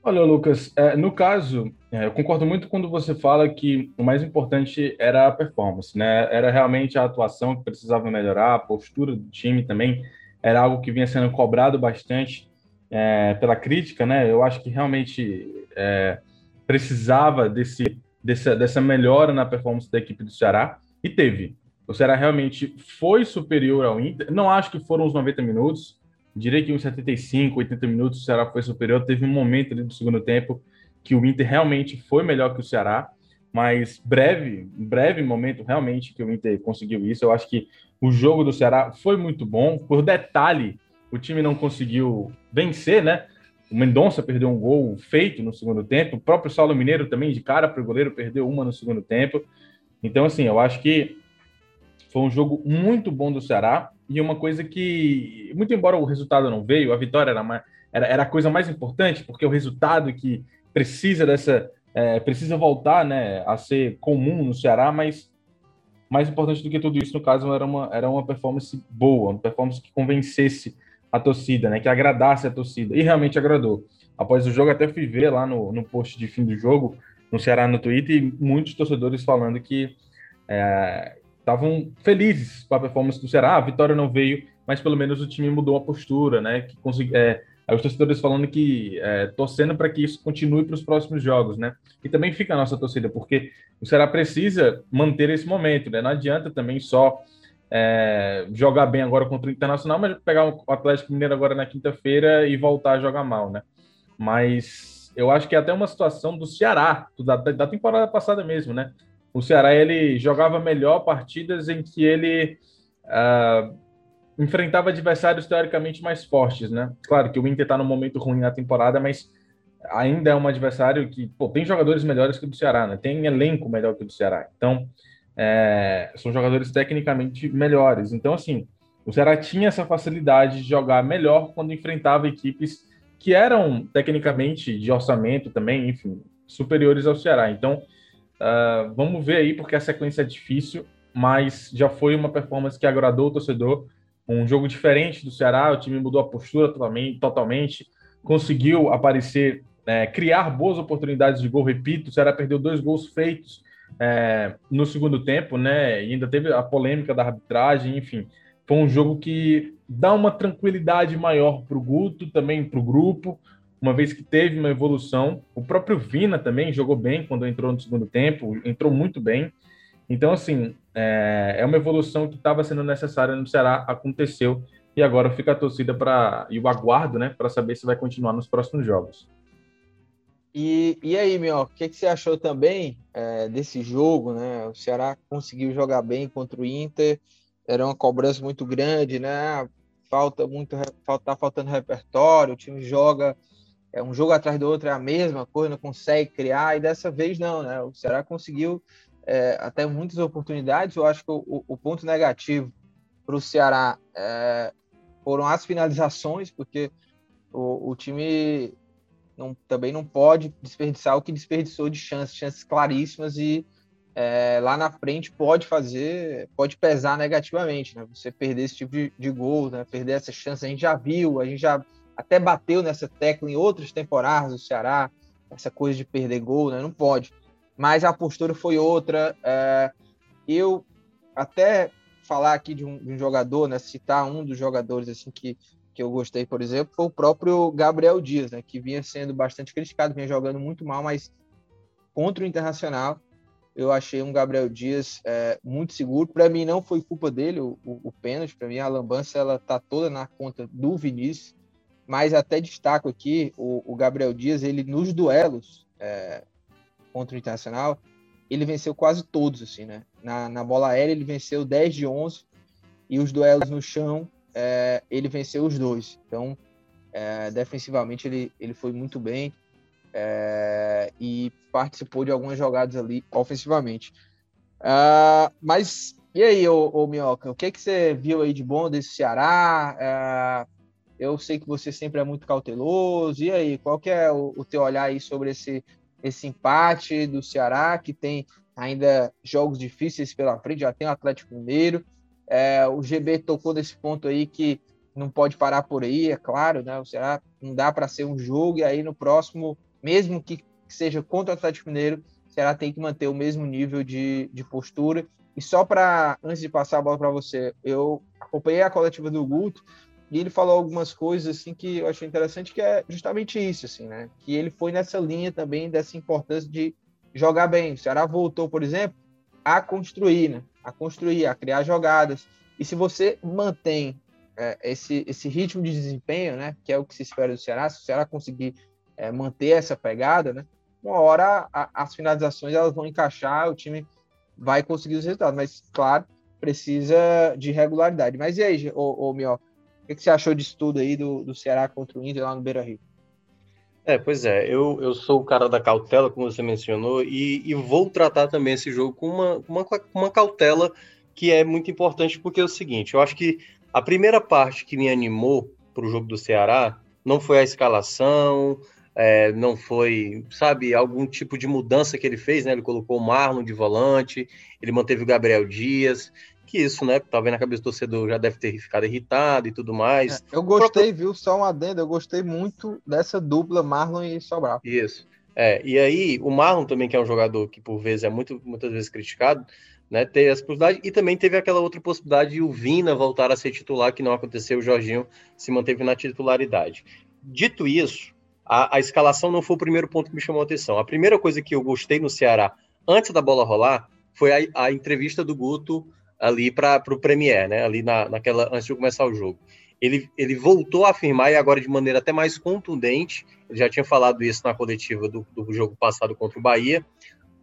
[SPEAKER 5] Olha, Lucas, é, no caso, é, eu concordo muito quando você fala que o mais importante era a performance, né? Era realmente a atuação que precisava melhorar, a postura do time também era algo que vinha sendo cobrado bastante é, pela crítica, né? Eu acho que realmente é, precisava desse, dessa, dessa melhora na performance da equipe do Ceará e teve. O Ceará realmente foi superior ao Inter. Não acho que foram os 90 minutos. Diria que uns 75, 80 minutos o Ceará foi superior. Teve um momento ali do segundo tempo que o Inter realmente foi melhor que o Ceará mas breve, breve momento realmente que o Inter conseguiu isso. Eu acho que o jogo do Ceará foi muito bom. Por detalhe, o time não conseguiu vencer, né? O Mendonça perdeu um gol feito no segundo tempo. O próprio Saulo Mineiro também, de cara para o goleiro, perdeu uma no segundo tempo. Então, assim, eu acho que foi um jogo muito bom do Ceará. E uma coisa que, muito embora o resultado não veio, a vitória era, era, era a coisa mais importante, porque o resultado que precisa dessa é, precisa voltar né, a ser comum no Ceará, mas mais importante do que tudo isso, no caso, era uma, era uma performance boa, uma performance que convencesse a torcida, né, que agradasse a torcida, e realmente agradou. Após o jogo, até fui ver lá no, no post de fim do jogo, no Ceará no Twitter, e muitos torcedores falando que estavam é, felizes com a performance do Ceará. A vitória não veio, mas pelo menos o time mudou a postura, né? Que consegui, é, os torcedores falando que é, torcendo para que isso continue para os próximos jogos, né? E também fica a nossa torcida, porque o Ceará precisa manter esse momento, né? Não adianta também só é, jogar bem agora contra o Internacional, mas pegar o Atlético Mineiro agora na quinta-feira e voltar a jogar mal, né? Mas eu acho que é até uma situação do Ceará, da, da temporada passada mesmo, né? O Ceará ele jogava melhor partidas em que ele uh, enfrentava adversários teoricamente mais fortes, né? Claro que o Inter está num momento ruim na temporada, mas ainda é um adversário que pô, tem jogadores melhores que o do Ceará, né? Tem elenco melhor que o do Ceará. Então, é, são jogadores tecnicamente melhores. Então, assim, o Ceará tinha essa facilidade de jogar melhor quando enfrentava equipes que eram tecnicamente de orçamento também, enfim, superiores ao Ceará. Então, uh, vamos ver aí, porque a sequência é difícil, mas já foi uma performance que agradou o torcedor um jogo diferente do Ceará, o time mudou a postura totalmente, totalmente conseguiu aparecer, é, criar boas oportunidades de gol, repito, o Ceará perdeu dois gols feitos é, no segundo tempo, né, e ainda teve a polêmica da arbitragem, enfim, foi um jogo que dá uma tranquilidade maior para o Guto, também para o grupo, uma vez que teve uma evolução, o próprio Vina também jogou bem quando entrou no segundo tempo, entrou muito bem, então, assim, é, é uma evolução que estava sendo necessária no Ceará, aconteceu, e agora fica a torcida para e o aguardo, né, para saber se vai continuar nos próximos jogos.
[SPEAKER 2] E, e aí, meu, o que, que você achou também é, desse jogo, né? O Ceará conseguiu jogar bem contra o Inter, era uma cobrança muito grande, né? Falta muito, tá faltando repertório, o time joga é um jogo atrás do outro, é a mesma coisa, não consegue criar, e dessa vez não, né? O Ceará conseguiu é, até muitas oportunidades. Eu acho que o, o ponto negativo para o Ceará é, foram as finalizações, porque o, o time não, também não pode desperdiçar o que desperdiçou de chances, chances claríssimas e é, lá na frente pode fazer, pode pesar negativamente, né? Você perder esse tipo de, de gol, né? Perder essa chance, a gente já viu, a gente já até bateu nessa tecla em outras temporadas do Ceará, essa coisa de perder gol, né? Não pode. Mas a postura foi outra. É, eu até falar aqui de um, de um, jogador, né? Citar um dos jogadores assim que, que eu gostei, por exemplo, foi o próprio Gabriel Dias, né? Que vinha sendo bastante criticado, vinha jogando muito mal, mas contra o Internacional eu achei um Gabriel Dias é, muito seguro. Para mim, não foi culpa dele o, o, o pênalti. Para mim, a lambança ela tá toda na conta do Vinícius. Mas até destaco aqui o, o Gabriel Dias, ele nos duelos é, contra o Internacional, ele venceu quase todos, assim, né? Na, na bola aérea, ele venceu 10 de 11 e os duelos no chão, é, ele venceu os dois. Então, é, defensivamente, ele, ele foi muito bem é, e participou de algumas jogadas ali ofensivamente. Uh, mas e aí, ô, ô Minhoca, o que, que você viu aí de bom desse Ceará? Uh, eu sei que você sempre é muito cauteloso. E aí, qual que é o, o teu olhar aí sobre esse, esse empate do Ceará, que tem ainda jogos difíceis pela frente, já tem o Atlético Mineiro. É, o GB tocou nesse ponto aí que não pode parar por aí, é claro, né? O Ceará não dá para ser um jogo, e aí no próximo mesmo que seja contra o Atlético Mineiro, o Ceará tem que manter o mesmo nível de, de postura. E só para, antes de passar a bola para você, eu acompanhei a coletiva do Guto e ele falou algumas coisas assim que eu achei interessante, que é justamente isso, assim, né? Que ele foi nessa linha também dessa importância de jogar bem. O Ceará voltou, por exemplo, a construir, né? A construir, a criar jogadas. E se você mantém é, esse, esse ritmo de desempenho, né? Que é o que se espera do Ceará, se o Ceará conseguir é, manter essa pegada, né? Uma hora a, as finalizações elas vão encaixar, o time vai conseguir os resultados, mas claro, precisa de regularidade. Mas e aí, ô, ô Mio, o que, que, você achou disso tudo aí do, do Ceará contra o Inter lá no Beira Rio?
[SPEAKER 3] É, pois é, eu, eu sou o cara da cautela, como você mencionou, e, e vou tratar também esse jogo com uma, uma, uma cautela que é muito importante, porque é o seguinte, eu acho que a primeira parte que me animou para o jogo do Ceará não foi a escalação, é, não foi, sabe, algum tipo de mudança que ele fez, né? Ele colocou o Marlon de volante, ele manteve o Gabriel Dias, que isso, né? Talvez na cabeça do torcedor já deve ter ficado irritado e tudo mais.
[SPEAKER 2] É, eu gostei, próprio... viu? Só um adendo, eu gostei muito dessa dupla Marlon e Sobral.
[SPEAKER 3] Isso. É, e aí, o Marlon também, que é um jogador que por vezes é muito, muitas vezes criticado, né? Teve essa possibilidade, e também teve aquela outra possibilidade de o Vina voltar a ser titular, que não aconteceu, o Jorginho se manteve na titularidade. Dito isso, a, a, escalação não foi o primeiro ponto que me chamou a atenção. A primeira coisa que eu gostei no Ceará, antes da bola rolar, foi a, a entrevista do Guto ali para o Premier, né? Ali na, naquela antes de começar o jogo. Ele, ele voltou a afirmar, e agora de maneira até mais contundente, ele já tinha falado isso na coletiva do, do jogo passado contra o Bahia,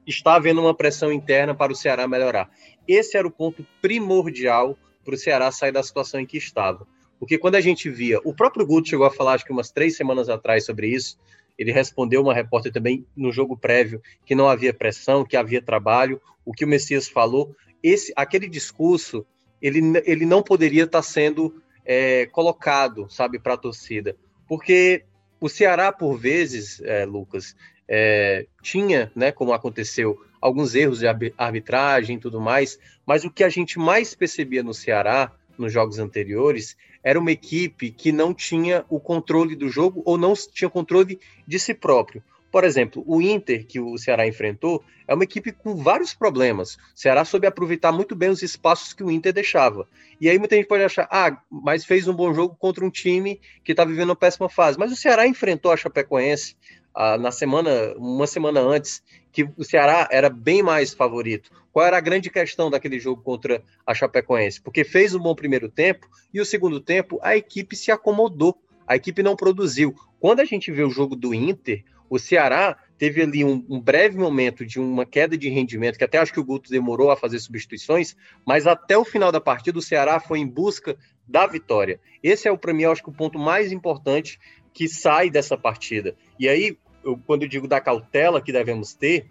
[SPEAKER 3] está havendo uma pressão interna para o Ceará melhorar. Esse era o ponto primordial para o Ceará sair da situação em que estava. Porque quando a gente via, o próprio Guto chegou a falar, acho que umas três semanas atrás sobre isso, ele respondeu uma repórter também no jogo prévio que não havia pressão, que havia trabalho. O que o Messias falou, esse, aquele discurso, ele, ele não poderia estar sendo é, colocado, sabe, para a torcida, porque o Ceará por vezes, é, Lucas, é, tinha, né, como aconteceu, alguns erros de arbitragem e tudo mais, mas o que a gente mais percebia no Ceará nos jogos anteriores era uma equipe que não tinha o controle do jogo ou não tinha controle de si próprio. Por exemplo, o Inter, que o Ceará enfrentou, é uma equipe com vários problemas. O Ceará soube aproveitar muito bem os espaços que o Inter deixava. E aí muita gente pode achar, ah, mas fez um bom jogo contra um time que está vivendo uma péssima fase. Mas o Ceará enfrentou a Chapecoense ah, na semana, uma semana antes, que o Ceará era bem mais favorito. Qual era a grande questão daquele jogo contra a Chapecoense? Porque fez um bom primeiro tempo e o segundo tempo a equipe se acomodou, a equipe não produziu. Quando a gente vê o jogo do Inter, o Ceará teve ali um, um, breve momento de uma queda de rendimento, que até acho que o Guto demorou a fazer substituições, mas até o final da partida o Ceará foi em busca da vitória. Esse é, para mim, acho que o ponto mais importante que sai dessa partida. E aí, eu, quando eu digo da cautela que devemos ter,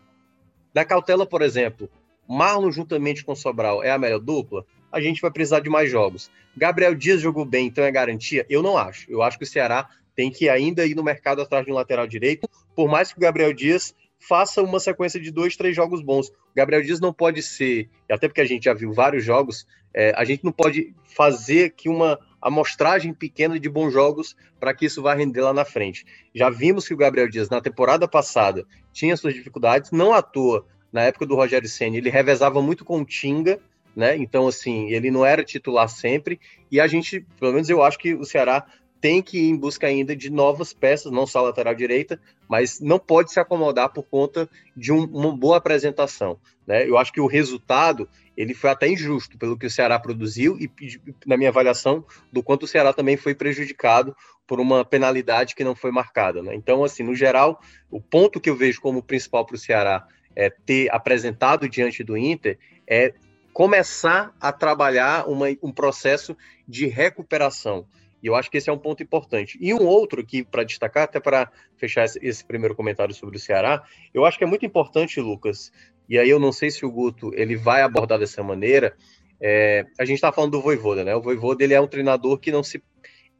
[SPEAKER 3] da cautela, por exemplo, Marlon juntamente com Sobral é a melhor dupla, a gente vai precisar de mais jogos. Gabriel Dias jogou bem, então é garantia? Eu não acho. Eu acho que o Ceará tem que ainda ir no mercado atrás de um lateral direito, por mais que o Gabriel Dias faça uma sequência de dois, três jogos bons. O Gabriel Dias não pode ser, até porque a gente já viu vários jogos, é, a gente não pode fazer aqui uma amostragem pequena de bons jogos para que isso vá render lá na frente. Já vimos que o Gabriel Dias, na temporada passada, tinha suas dificuldades, não à toa, na época do Rogério Senna, ele revezava muito com o Tinga, né? Então, assim, ele não era titular sempre, e a gente, pelo menos eu acho que o Ceará tem que ir em busca ainda de novas peças, não só lateral direita, mas não pode se acomodar por conta de um, uma boa apresentação. Né? Eu acho que o resultado ele foi até injusto pelo que o Ceará produziu e, na minha avaliação, do quanto o Ceará também foi prejudicado por uma penalidade que não foi marcada. Né? Então, assim, no geral, o ponto que eu vejo como principal para o Ceará é ter apresentado diante do Inter é começar a trabalhar uma, um processo de recuperação. E eu acho que esse é um ponto importante. E um outro aqui para destacar, até para fechar esse, primeiro comentário sobre o Ceará, eu acho que é muito importante, Lucas, e aí eu não sei se o Guto ele vai abordar dessa maneira. É, a gente está falando do Voivoda, né? O Voivoda ele é um treinador que não se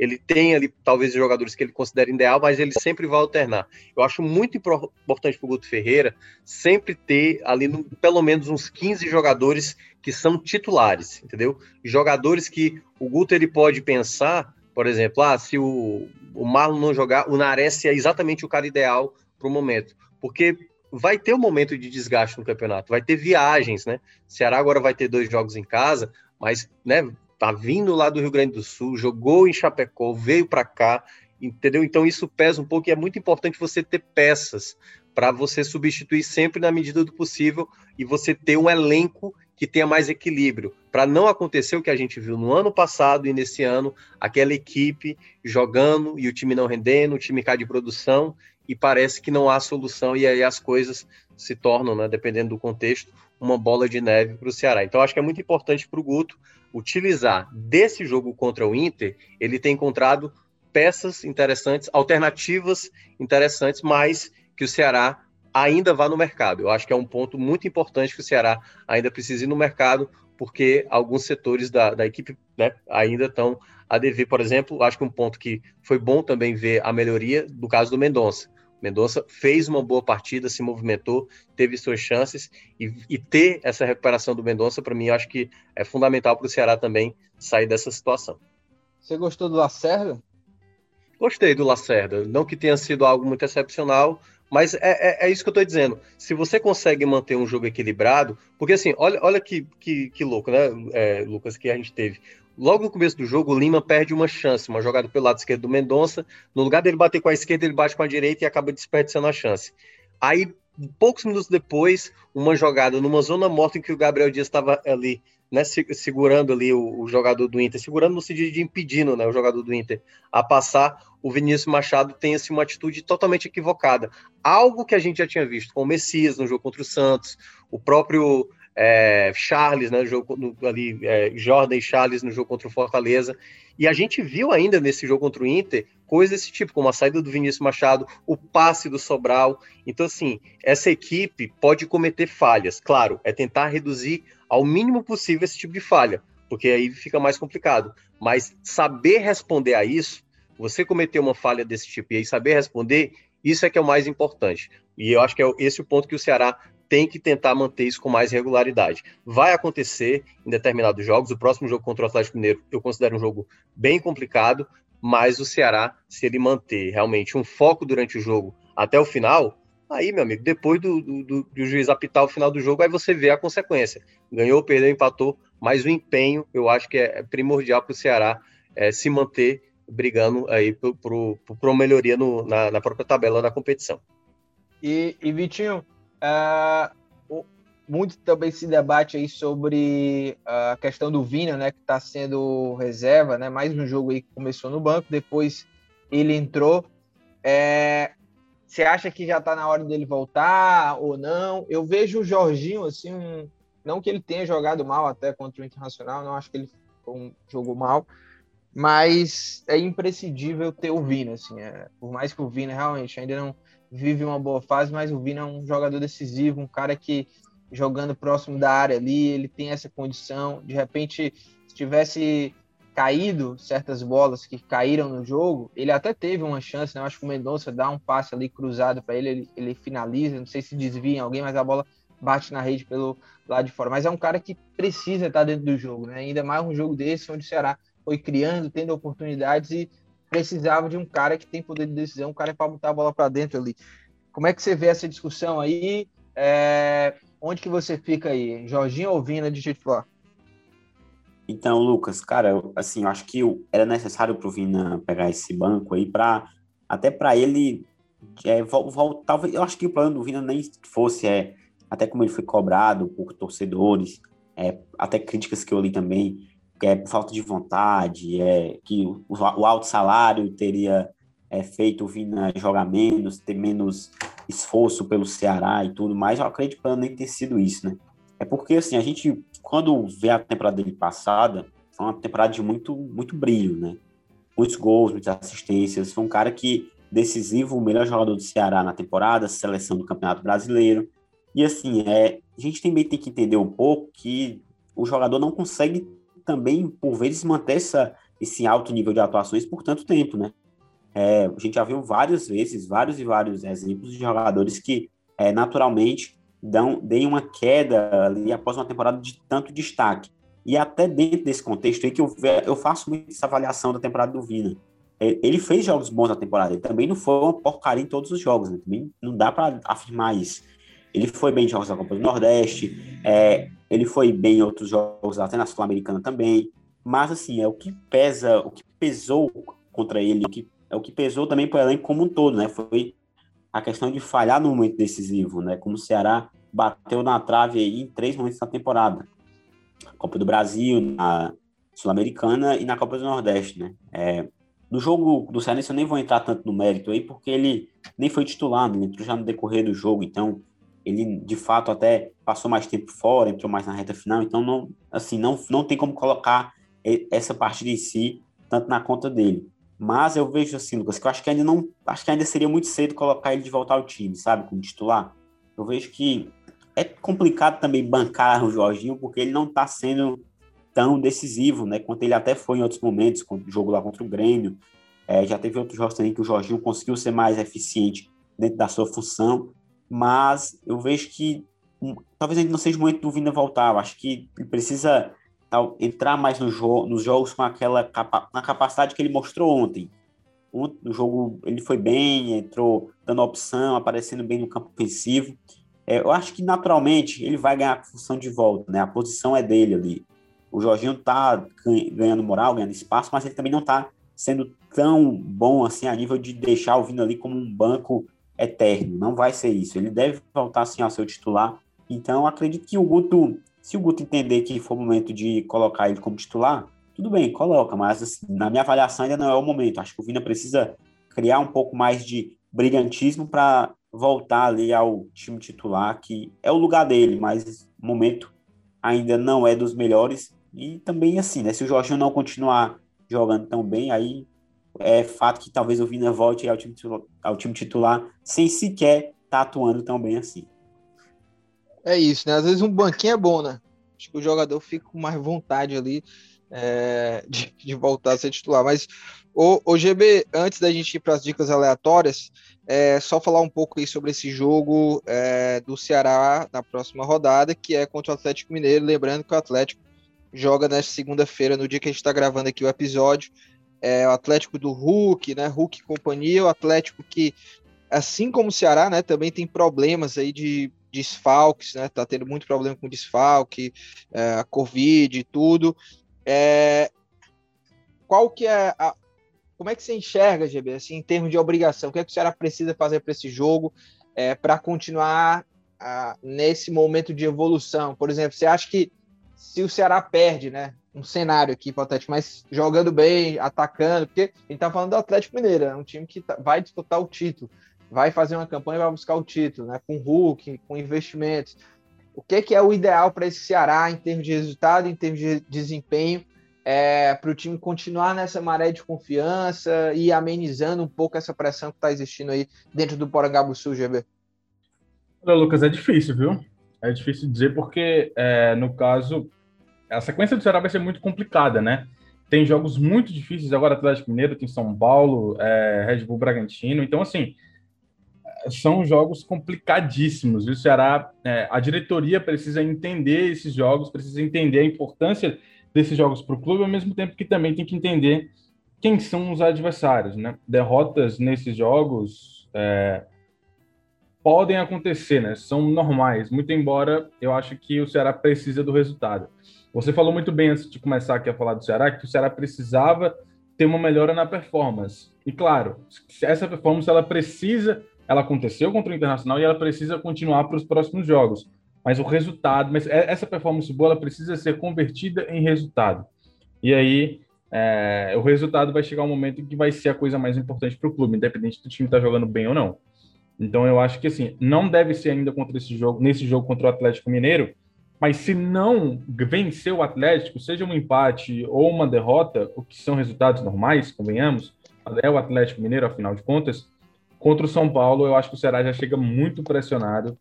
[SPEAKER 3] ele tem ali talvez jogadores que ele considera ideal, mas ele sempre vai alternar. Eu acho muito importante para o Guto Ferreira sempre ter ali no, pelo menos uns 15 jogadores que são titulares, entendeu? Jogadores que o Guto ele pode pensar por exemplo, ah, se o, o Marlon não jogar, o Nares é exatamente o cara ideal para o momento. Porque vai ter um momento de desgaste no campeonato, vai ter viagens, né? Ceará agora vai ter dois jogos em casa, mas, né, tá vindo lá do Rio Grande do Sul, jogou em Chapecó, veio para cá, entendeu? Então isso pesa um pouco e é muito importante você ter peças para você substituir sempre na medida do possível e você ter um elenco que tenha mais equilíbrio, para não acontecer o que a gente viu no ano passado e nesse ano, aquela equipe jogando e o time não rendendo, o time cai de produção e parece que não há solução e aí as coisas se tornam, né, dependendo do contexto, uma bola de neve para o Ceará. Então acho que é muito importante para o Guto utilizar desse jogo contra o Inter, ele tem encontrado peças interessantes, alternativas interessantes, mas que o Ceará ainda vá no mercado. Eu acho que é um ponto muito importante que o Ceará ainda precisa ir no mercado, porque alguns setores da, da equipe né, ainda estão a dever. Por exemplo, acho que um ponto que foi bom também ver a melhoria do caso do Mendonça. Mendonça fez uma boa partida, se movimentou, teve suas chances e, e ter essa recuperação do Mendonça, para mim, acho que é fundamental para o Ceará também sair dessa situação.
[SPEAKER 2] Você gostou do Lacerda?
[SPEAKER 3] Gostei do Lacerda. Não que tenha sido algo muito excepcional, mas é, é, é, isso que eu estou dizendo. Se você consegue manter um jogo equilibrado, porque assim, olha, olha que, que, que louco, né, é, Lucas, que a gente teve. Logo no começo do jogo, o Lima perde uma chance, uma jogada pelo lado esquerdo do Mendonça. No lugar dele bater com a esquerda, ele bate com a direita e acaba desperdiçando a chance. Aí, poucos minutos depois, uma jogada numa zona morta em que o Gabriel Dias estava ali né, segurando ali o, o, jogador do Inter, segurando no sentido de impedindo né, o jogador do Inter a passar, o Vinícius Machado tem assim, uma atitude totalmente equivocada. Algo que a gente já tinha visto com o Messias no jogo contra o Santos, o próprio é, Charles, né, no jogo no, ali, é, Jordan e Charles no jogo contra o Fortaleza. E a gente viu ainda nesse jogo contra o Inter coisas desse tipo, como a saída do Vinícius Machado, o passe do Sobral. Então, assim, essa equipe pode cometer falhas. Claro, é tentar reduzir ao mínimo possível esse tipo de falha, porque aí fica mais complicado. Mas saber responder a isso, você cometer uma falha desse tipo e aí saber responder, isso é que é o mais importante. E eu acho que é esse o ponto que o Ceará tem que tentar manter isso com mais regularidade. Vai acontecer em determinados jogos. O próximo jogo contra o Atlético Mineiro eu considero um jogo bem complicado, mas o Ceará, se ele manter realmente um foco durante o jogo até o final, Aí, meu amigo, depois do, do, do, juiz apitar o final do jogo, aí você vê a consequência. Ganhou, perdeu, empatou, mas o empenho eu acho que é primordial para o Ceará é, se manter brigando aí por, por uma melhoria no, na, na, própria tabela da competição.
[SPEAKER 2] E, e Vitinho, uh, muito também se debate aí sobre a questão do Vina, né, que está sendo reserva, né, mais um jogo aí que começou no banco, depois ele entrou. É, você acha que já está na hora dele voltar ou não? Eu vejo o Jorginho, assim, um... não que ele tenha jogado mal até contra o Internacional, não acho que ele um, jogou mal, mas é imprescindível ter o Vina, assim, é... por mais que o Vina realmente ainda não vive uma boa fase, mas o Vina é um jogador decisivo, um cara que jogando próximo da área ali, ele tem essa condição, de repente, se tivesse caído certas bolas que caíram no jogo, ele até teve uma chance, né? Eu acho que o Mendonça dá um passe ali cruzado para ele, ele, ele, finaliza, não sei se desvia em alguém, mas a bola bate na rede pelo lado de fora. Mas é um cara que precisa estar dentro do jogo, né? Ainda mais um jogo desse, onde o Ceará foi criando, tendo oportunidades e precisava de um cara que tem poder de decisão, um cara para botar a bola para dentro ali. Como é que você vê essa discussão aí? É... Onde que você fica aí? Jorginho ou Vina de titular?
[SPEAKER 4] Então, Lucas, cara, assim, eu acho que era necessário pro Vina pegar esse banco aí para até para ele é, voltar. Eu acho que o plano do Vina nem fosse é, até como ele foi cobrado por torcedores, é, até críticas que eu li também, que é por falta de vontade, é que o, o alto salário teria é, feito o Vina jogar menos, ter menos esforço pelo Ceará e tudo mais. Eu acredito que nem ter sido isso, né? É porque, assim, a gente, quando vê a temporada dele passada, foi uma temporada de muito, muito brilho, né? Muitos gols, muitas assistências. Foi um cara que, decisivo, o melhor jogador do Ceará na temporada, seleção do Campeonato Brasileiro. E, assim, é, a gente também tem que entender um pouco que o jogador não consegue também, por vezes, manter essa, esse alto nível de atuações por tanto tempo, né? É, a gente já viu várias vezes, vários e vários exemplos de jogadores que, é, naturalmente, dão, deem uma queda ali após uma temporada de tanto destaque. E até dentro desse contexto aí que eu, eu faço muito essa avaliação da temporada do Vina. É, ele fez jogos bons na temporada, ele também não foi uma porcaria em todos os jogos, né? também não dá para afirmar isso. Ele foi bem em jogos da Copa do Nordeste, é, ele foi bem em outros jogos, até na Sul-Americana também. Mas, assim, é o que pesa, o que pesou contra ele, o que, é o que pesou também para o elenco como um todo, né? Foi a questão de falhar no momento decisivo, né? Como o Ceará bateu na trave aí em três momentos da temporada. Copa do Brasil, na Sul-Americana e na Copa do Nordeste, né? É, no jogo do Ceará eu nem vou entrar tanto no mérito aí, porque ele nem foi titular, né? entrou já no decorrer do jogo, então ele de fato até passou mais tempo fora, entrou mais na reta final, então não, assim, não, não tem como colocar essa partida em si tanto na conta dele. Mas eu vejo assim, Lucas, que eu acho que ainda não. Acho que ainda seria muito cedo colocar ele de volta ao time, sabe? Como titular. Eu vejo que é complicado também bancar o Jorginho, porque ele não está sendo tão decisivo, né? Quanto ele até foi em outros momentos, quando o jogo lá contra o Grêmio. É, já teve outros jogos também que o Jorginho conseguiu ser mais eficiente dentro da sua função, mas eu vejo que um, talvez ainda não seja o momento do Vina voltar. Eu acho que ele precisa tal, entrar mais no jo nos jogos com aquela capa na capacidade que ele mostrou ontem. Ontem, no jogo ele foi bem, entrou dando opção, aparecendo bem no campo ofensivo. É, eu acho que naturalmente ele vai ganhar a função de volta, né? A posição é dele ali. O Jorginho tá ganhando moral, ganhando espaço, mas ele também não tá sendo tão bom assim a nível de deixar o Vino ali como um banco eterno. Não vai ser isso. Ele deve voltar assim ao seu titular. Então, acredito que o Guto se o Guto entender que foi o momento de colocar ele como titular, tudo bem, coloca, mas assim, na minha avaliação ainda não é o momento. Acho que o Vina precisa criar um pouco mais de brilhantismo para voltar ali ao time titular, que é o lugar dele, mas o momento ainda não é dos melhores. E também assim, né? Se o Jorginho não continuar jogando tão bem, aí é fato que talvez o Vina volte ao time titular, ao time titular sem sequer estar tá atuando tão bem assim.
[SPEAKER 2] É isso, né? Às vezes um banquinho é bom, né? Acho que o jogador fica com mais vontade ali é, de, de, voltar a ser titular. Mas, o, o GB, antes da gente ir para as dicas aleatórias, é só falar um pouco aí sobre esse jogo é, do Ceará na próxima rodada, que é contra o Atlético Mineiro. Lembrando que o Atlético joga nesta segunda-feira, no dia que a gente está gravando aqui o episódio. É, o Atlético do Hulk, né? Hulk e companhia, o Atlético que, assim como o Ceará, né, também tem problemas aí de desfalques, né? Tá tendo muito problema com desfalque, é, a Covid e tudo. É, qual que é a, como é que você enxerga, GB, assim, em termos de obrigação? O que é que o Ceará precisa fazer para esse jogo é, para continuar a, nesse momento de evolução? Por exemplo, você acha que se o Ceará perde, né? Um cenário aqui hipotético, mas jogando bem, atacando, porque a gente tá falando do Atlético Mineiro, é um time que tá, vai disputar o título vai fazer uma campanha e vai buscar o título, né? Com Hulk, com investimentos. O que, que é o ideal para esse Ceará em termos de resultado, em termos de desempenho, é, para o time continuar nessa maré de confiança e amenizando um pouco essa pressão que está existindo aí dentro do Porangabuçu, GB?
[SPEAKER 5] Olha, Lucas, é difícil, viu? É difícil dizer porque, é, no caso, a sequência do Ceará vai ser muito complicada, né? tem jogos muito difíceis agora, Atlético Mineiro, tem São Paulo, é, Red Bull Bragantino. Então, assim, são jogos complicadíssimos. E o Ceará, é, a diretoria precisa entender esses jogos, precisa entender a importância desses jogos para o clube, ao mesmo tempo que também tem que entender quem são os adversários. Né? Derrotas nesses jogos é, podem acontecer, né? são normais, muito embora eu acho que o Ceará precisa do resultado. Você falou muito bem antes de começar aqui a falar do Ceará, que o Ceará precisava ter uma melhora na performance. E claro, essa performance ela precisa ela aconteceu contra o Internacional e ela precisa continuar para os próximos jogos. Mas o resultado, mas é, essa performance boa, ela precisa ser convertida em resultado. E aí, é, o resultado vai chegar um momento que vai ser a coisa mais importante para o clube, independente do time estar tá jogando bem ou não. Então, eu acho que assim, não deve ser ainda contra esse jogo, nesse jogo contra o Atlético Mineiro, mas se não vencer o Atlético, seja um empate ou uma derrota, o que são resultados normais, convenhamos, é o Atlético Mineiro, afinal de contas, Contra o São Paulo, eu acho que o Ceará já chega muito pressionado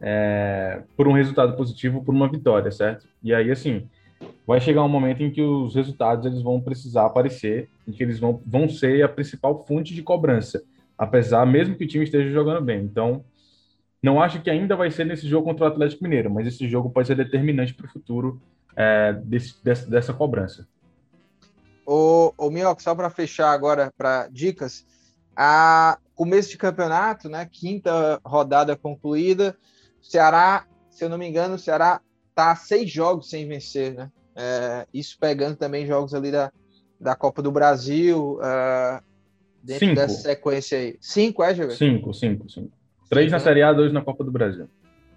[SPEAKER 5] é, por um resultado positivo, por uma vitória, certo? E aí, assim, vai chegar um momento em que os resultados eles vão precisar aparecer, em que eles vão, vão ser a principal fonte de cobrança, apesar, mesmo que o time esteja jogando bem. Então, não acho que ainda vai ser nesse jogo contra o Atlético Mineiro, mas esse jogo pode ser determinante para o futuro é, desse, dessa, dessa cobrança.
[SPEAKER 2] O, o só para fechar agora para dicas, a começo de campeonato, né? Quinta rodada concluída. Ceará, se eu não me engano, o Ceará tá seis jogos sem vencer, né? É, isso pegando também jogos ali da, da Copa do Brasil, uh, dentro cinco. dessa sequência aí. Cinco, é, Javier?
[SPEAKER 5] Cinco, cinco, cinco. Três na né? Série A, dois na Copa do Brasil.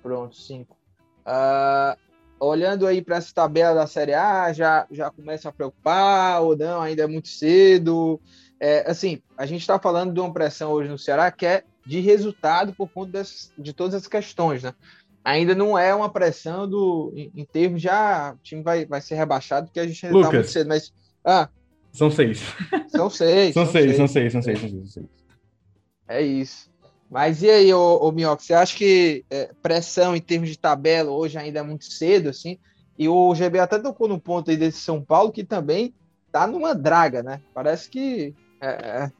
[SPEAKER 2] Pronto, cinco. Uh, olhando aí para essa tabela da Série A, já, já começa a preocupar ou não? Ainda é muito cedo. É, assim, a gente está falando de uma pressão hoje no Ceará que é de resultado por conta das, de todas as questões, né? Ainda não é uma pressão do, em, em termos ah, o time vai, vai ser rebaixado, porque a gente ainda está muito cedo, mas. Ah,
[SPEAKER 5] são seis.
[SPEAKER 2] São seis.
[SPEAKER 5] são, são, seis, seis, são seis, são seis, são seis, são seis.
[SPEAKER 2] É isso. Mas e aí, ô Minhoca, você acha que é, pressão em termos de tabela hoje ainda é muito cedo, assim? E o GB até tocou no ponto aí desse São Paulo, que também tá numa draga, né? Parece que é, é,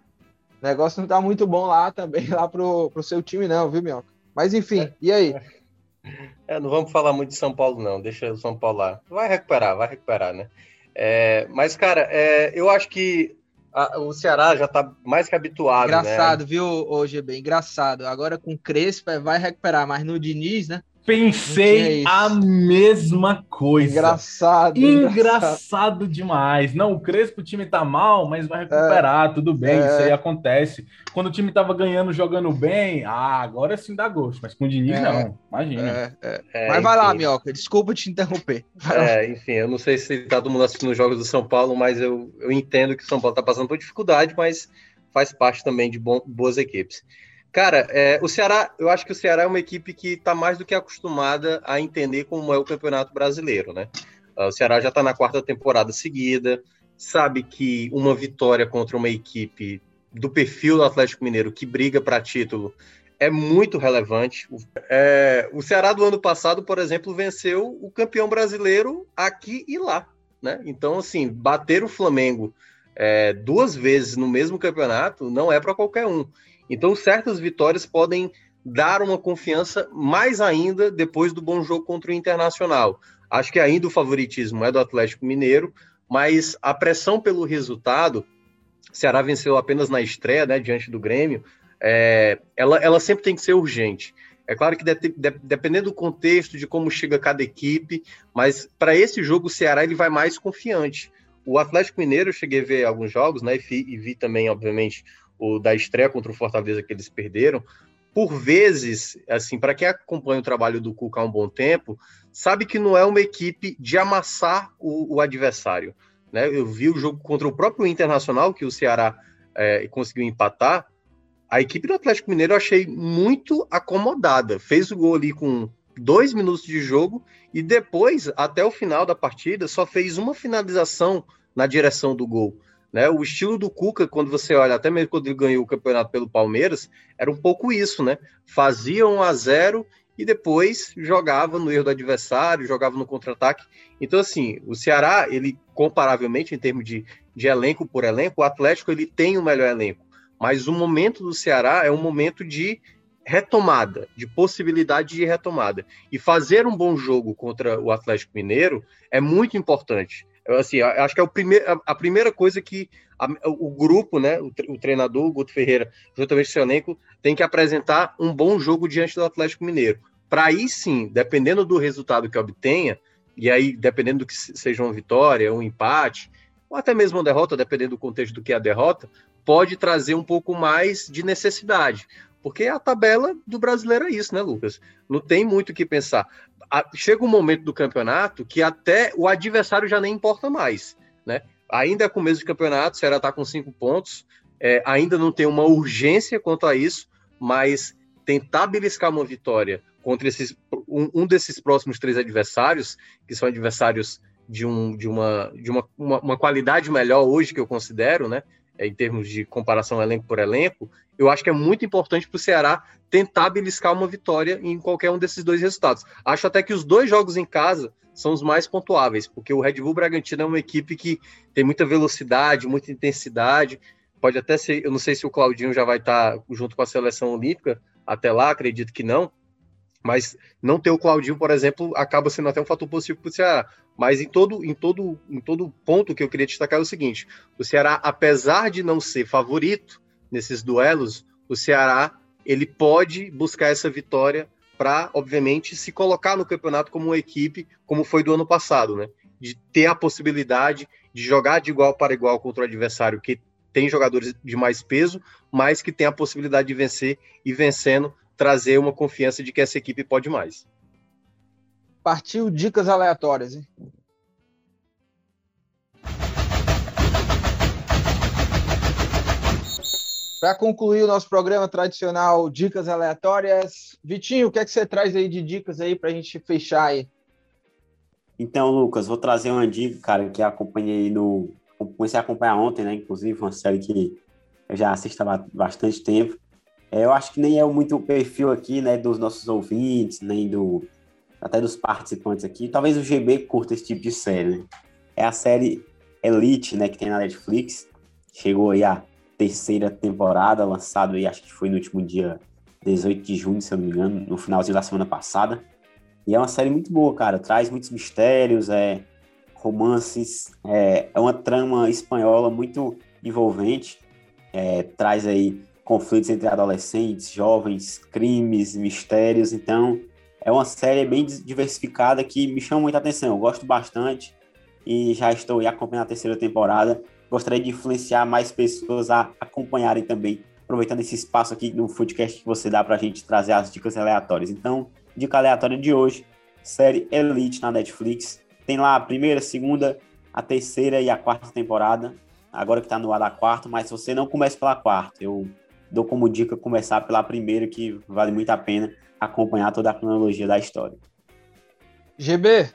[SPEAKER 2] o negócio não tá muito bom lá também, lá pro, pro seu time, não, viu, Minhoca? Mas enfim, e aí?
[SPEAKER 3] É, não vamos falar muito de São Paulo, não. Deixa o São Paulo lá. Vai recuperar, vai recuperar, né? É, mas, cara, é, eu acho que o Ceará já tá mais que habituado.
[SPEAKER 2] Né? Engraçado, né? viu, o GB? Engraçado. Agora com Crespo é, vai recuperar, mas no Diniz, né?
[SPEAKER 5] Pensei a mesma coisa.
[SPEAKER 2] Engraçado,
[SPEAKER 5] engraçado. Engraçado demais. Não, o Crespo, o time tá mal, mas vai recuperar, é, tudo bem, é. isso aí acontece. Quando o time tava ganhando, jogando bem, ah, agora sim dá gosto, mas com o Diniz é, não, imagina.
[SPEAKER 2] É, é. É, mas vai lá, Minhoca, desculpa te interromper.
[SPEAKER 3] É, enfim, eu não sei se tá todo mundo assistindo os jogos do São Paulo, mas eu, eu entendo que o São Paulo tá passando por dificuldade, mas faz parte também de bom, boas equipes. Cara, é, o Ceará, eu acho que o Ceará é uma equipe que está mais do que acostumada a entender como é o Campeonato Brasileiro, né? Ah, o Ceará já está na quarta temporada seguida, sabe que uma vitória contra uma equipe do perfil do Atlético Mineiro que briga para título é muito relevante. É, o Ceará do ano passado, por exemplo, venceu o campeão brasileiro aqui e lá, né? Então, assim, bater o Flamengo é, duas vezes no mesmo campeonato não é para qualquer um. Então, certas vitórias podem dar uma confiança mais ainda depois do bom jogo contra o Internacional. Acho que ainda o favoritismo é do Atlético Mineiro, mas a pressão pelo resultado, Ceará venceu apenas na estreia, né, diante do Grêmio, é, ela, ela sempre tem que ser urgente. É claro que de, de, dependendo do contexto, de como chega cada equipe, mas para esse jogo o Ceará ele vai mais confiante. O Atlético Mineiro, eu cheguei a ver alguns jogos, né, e, e vi também, obviamente, o da estreia contra o Fortaleza que eles perderam, por vezes, assim, para quem acompanha o trabalho do Cuca há um bom tempo, sabe que não é uma equipe de amassar o, o adversário. Né? Eu vi o jogo contra o próprio Internacional, que o Ceará é, conseguiu empatar. A equipe do Atlético Mineiro eu achei muito acomodada. Fez o gol ali com dois minutos de jogo e depois, até o final da partida, só fez uma finalização na direção do gol. Né? O estilo do Cuca, quando você olha, até mesmo quando ele ganhou o campeonato pelo Palmeiras, era um pouco isso, né? Fazia 1 a 0 e depois jogava no erro do adversário, jogava no contra-ataque. Então, assim, o Ceará, ele, comparavelmente, em termos de, de elenco por elenco, o Atlético ele tem o melhor elenco. Mas o momento do Ceará é um momento de retomada, de possibilidade de retomada. E fazer um bom jogo contra o Atlético Mineiro é muito importante. Assim, acho que é o a, a primeira coisa que a, o grupo, né, o, treinador, o Guto Ferreira, juntamente com o tem que apresentar um bom jogo diante do Atlético Mineiro. Para aí sim, dependendo do resultado que obtenha, e aí dependendo do que seja uma vitória, um empate, ou até mesmo uma derrota, dependendo do contexto do que é a derrota, pode trazer um pouco mais de necessidade. Porque a tabela do brasileiro é isso, né, Lucas? Não tem muito o que pensar. Chega um momento do campeonato que até o adversário já nem importa mais, né? Ainda é começo de campeonato, o Ceará está com cinco pontos, é, ainda não tem uma urgência quanto a isso, mas tentar beliscar uma vitória contra esses, um, um, desses próximos três adversários, que são adversários de, um, de, uma, de uma, uma, uma qualidade melhor hoje, que eu considero, né? É, em termos de comparação elenco por elenco, eu acho que é muito importante para o Ceará tentar beliscar uma vitória em qualquer um desses dois resultados. Acho até que os dois jogos em casa são os mais pontuáveis, porque o Red Bull Bragantino é uma equipe que tem muita velocidade, muita intensidade. Pode até ser, eu não sei se o Claudinho já vai estar junto com a seleção olímpica até lá, acredito que não. Mas não ter o Claudinho, por exemplo, acaba sendo até um fator positivo para o Ceará. Mas em todo, em, todo, em todo ponto que eu queria destacar é o seguinte: o Ceará, apesar de não ser favorito nesses duelos, o Ceará ele pode buscar essa vitória para, obviamente, se colocar no campeonato como uma equipe, como foi do ano passado, né? De ter a possibilidade de jogar de igual para igual contra o adversário que tem jogadores de mais peso, mas que tem a possibilidade de vencer e vencendo trazer uma confiança de que essa equipe pode mais.
[SPEAKER 2] Partiu dicas aleatórias, hein? Para concluir o nosso programa tradicional, dicas aleatórias. Vitinho, o que é que você traz aí de dicas aí para a gente fechar aí?
[SPEAKER 4] Então, Lucas, vou trazer uma dica, cara, que acompanhei no. Comecei a acompanhar ontem, né? Inclusive, uma série que eu já assisto há bastante tempo. É, eu acho que nem é muito o perfil aqui, né, dos nossos ouvintes, nem do até dos participantes aqui. Talvez o GB curta esse tipo de série. Né? É a série Elite, né, que tem na Netflix. Chegou aí a terceira temporada, lançado aí, acho que foi no último dia 18 de junho, se eu não me engano, no finalzinho da semana passada. E é uma série muito boa, cara. Traz muitos mistérios, é romances, é, é uma trama espanhola muito envolvente. É, traz aí conflitos entre adolescentes, jovens, crimes, mistérios. Então, é uma série bem diversificada que me chama muita atenção. Eu gosto bastante e já estou acompanhando a terceira temporada. Gostaria de influenciar mais pessoas a acompanharem também, aproveitando esse espaço aqui no podcast que você dá para a gente trazer as dicas aleatórias. Então, dica aleatória de hoje, série Elite na Netflix. Tem lá a primeira, a segunda, a terceira e a quarta temporada. Agora que está no ar da quarta, mas se você não começa pela quarta, eu dou como dica começar pela primeira, que vale muito a pena acompanhar toda a cronologia da história.
[SPEAKER 2] GB.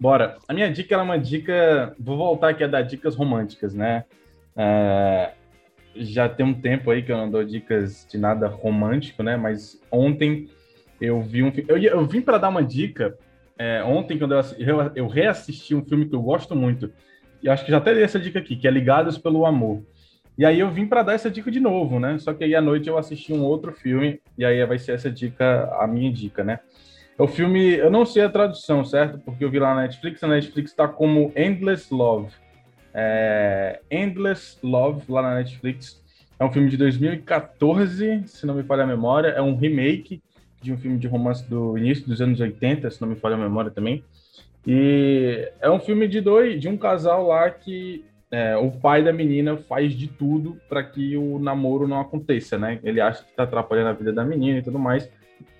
[SPEAKER 5] Bora. A minha dica é uma dica. Vou voltar aqui a dar dicas românticas, né? É... Já tem um tempo aí que eu não dou dicas de nada romântico, né? Mas ontem eu vi um eu, eu vim para dar uma dica. É, ontem, quando eu, eu reassisti um filme que eu gosto muito, e acho que já até dei essa dica aqui, que é Ligados pelo Amor. E aí eu vim para dar essa dica de novo, né? Só que aí à noite eu assisti um outro filme e aí vai ser essa dica, a minha dica, né? É o filme, eu não sei a tradução, certo? Porque eu vi lá na Netflix, a Netflix está como Endless Love. É, Endless Love, lá na Netflix. É um filme de 2014, se não me falha a memória. É um remake de um filme de romance do início dos anos 80, se não me falha a memória também. E é um filme de dois, de um casal lá que é, o pai da menina faz de tudo para que o namoro não aconteça, né? Ele acha que está atrapalhando a vida da menina e tudo mais.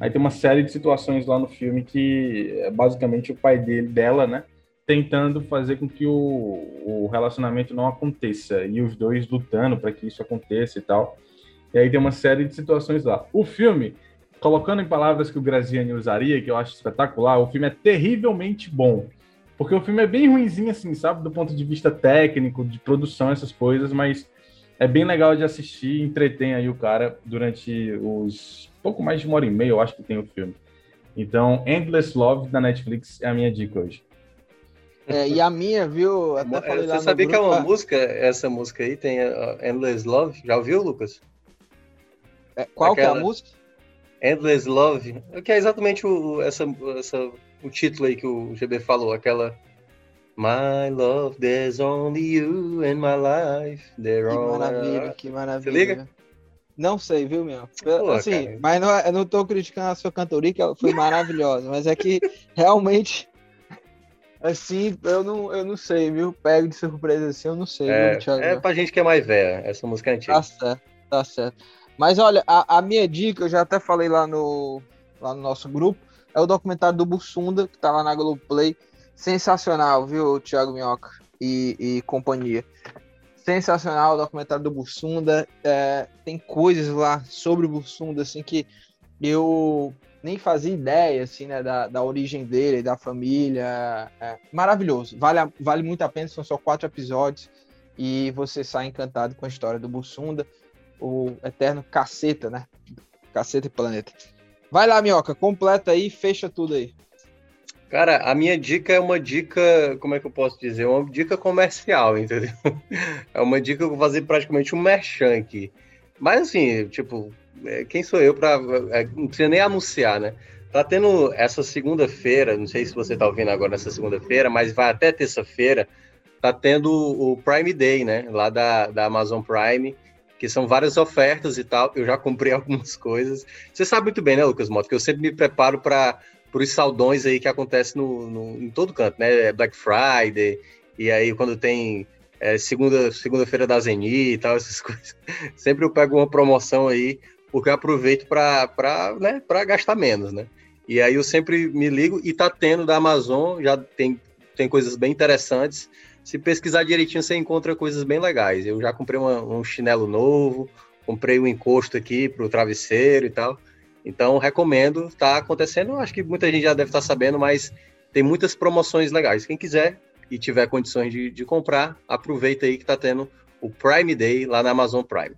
[SPEAKER 5] Aí tem uma série de situações lá no filme que é basicamente o pai dele, dela, né? Tentando fazer com que o, o relacionamento não aconteça e os dois lutando para que isso aconteça e tal. E aí tem uma série de situações lá. O filme, colocando em palavras que o Graziani usaria, que eu acho espetacular, o filme é terrivelmente bom. Porque o filme é bem ruimzinho, assim, sabe? Do ponto de vista técnico, de produção, essas coisas, mas é bem legal de assistir, entretém aí o cara durante os pouco mais de uma hora e meia, eu acho que tem o filme. Então, Endless Love da Netflix é a minha dica hoje.
[SPEAKER 2] É, e a minha, viu? Até falei
[SPEAKER 3] Você sabia que é uma música, essa música aí tem uh, Endless Love? Já ouviu, Lucas?
[SPEAKER 2] É, qual Aquela... que é a música?
[SPEAKER 3] Endless Love, que é exatamente o, essa, essa, o título aí que o GB falou, aquela My love, there's only you in my life.
[SPEAKER 2] There que maravilha, que maravilha. Você liga? Não sei, viu, meu? Pô, assim, cara. mas não, é, eu não tô criticando a sua cantoria, que ela foi maravilhosa, mas é que realmente, assim, eu não, eu não sei, viu? Pego de surpresa assim, eu não sei,
[SPEAKER 3] é,
[SPEAKER 2] viu,
[SPEAKER 3] Thiago? É pra gente que é mais velha, essa música é antiga.
[SPEAKER 2] Tá certo, tá certo. Mas olha, a, a minha dica, eu já até falei lá no, lá no nosso grupo, é o documentário do Bussunda, que tá lá na Globoplay. Play Sensacional, viu, Thiago Minhoca e, e companhia. Sensacional o documentário do Bussunda. É, tem coisas lá sobre o Bussunda, assim, que eu nem fazia ideia, assim, né, da, da origem dele, da família. É, maravilhoso. Vale, vale muito a pena, são só quatro episódios e você sai encantado com a história do Bussunda, o eterno caceta, né? Caceta e planeta. Vai lá, Minhoca, completa aí, fecha tudo aí.
[SPEAKER 3] Cara, a minha dica é uma dica, como é que eu posso dizer? Uma dica comercial, entendeu? É uma dica que eu vou fazer praticamente um merchan aqui. Mas assim, tipo, é, quem sou eu para é, Não precisa nem anunciar, né? Tá tendo essa segunda-feira, não sei se você tá ouvindo agora nessa segunda-feira, mas vai até terça-feira, tá tendo o Prime Day, né? Lá da, da Amazon Prime, que são várias ofertas e tal. Eu já comprei algumas coisas. Você sabe muito bem, né, Lucas Moto, que eu sempre me preparo para os saldões aí que acontece no, no, em todo canto, né? É Black Friday, e aí quando tem é, segunda, segunda-feira da Zeni e tal, essas coisas. Sempre eu pego uma promoção aí, porque eu aproveito para né, gastar menos, né? E aí eu sempre me ligo e tá tendo da Amazon, já tem, tem coisas bem interessantes. Se pesquisar direitinho, você encontra coisas bem legais. Eu já comprei uma, um chinelo novo, comprei um encosto aqui para o travesseiro e tal. Então, recomendo, está acontecendo, acho que muita gente já deve estar tá sabendo, mas tem muitas promoções legais. Quem quiser e tiver condições de, de comprar, aproveita aí que está tendo o Prime Day lá na Amazon Prime.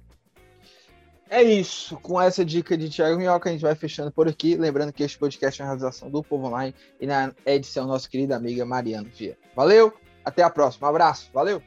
[SPEAKER 2] É isso. Com essa dica de Thiago Minhoca, a gente vai fechando por aqui. Lembrando que este podcast é uma realização do Povo Online e na edição nossa querida amiga Mariana Vieira. Valeu, até a próxima. Um abraço, valeu!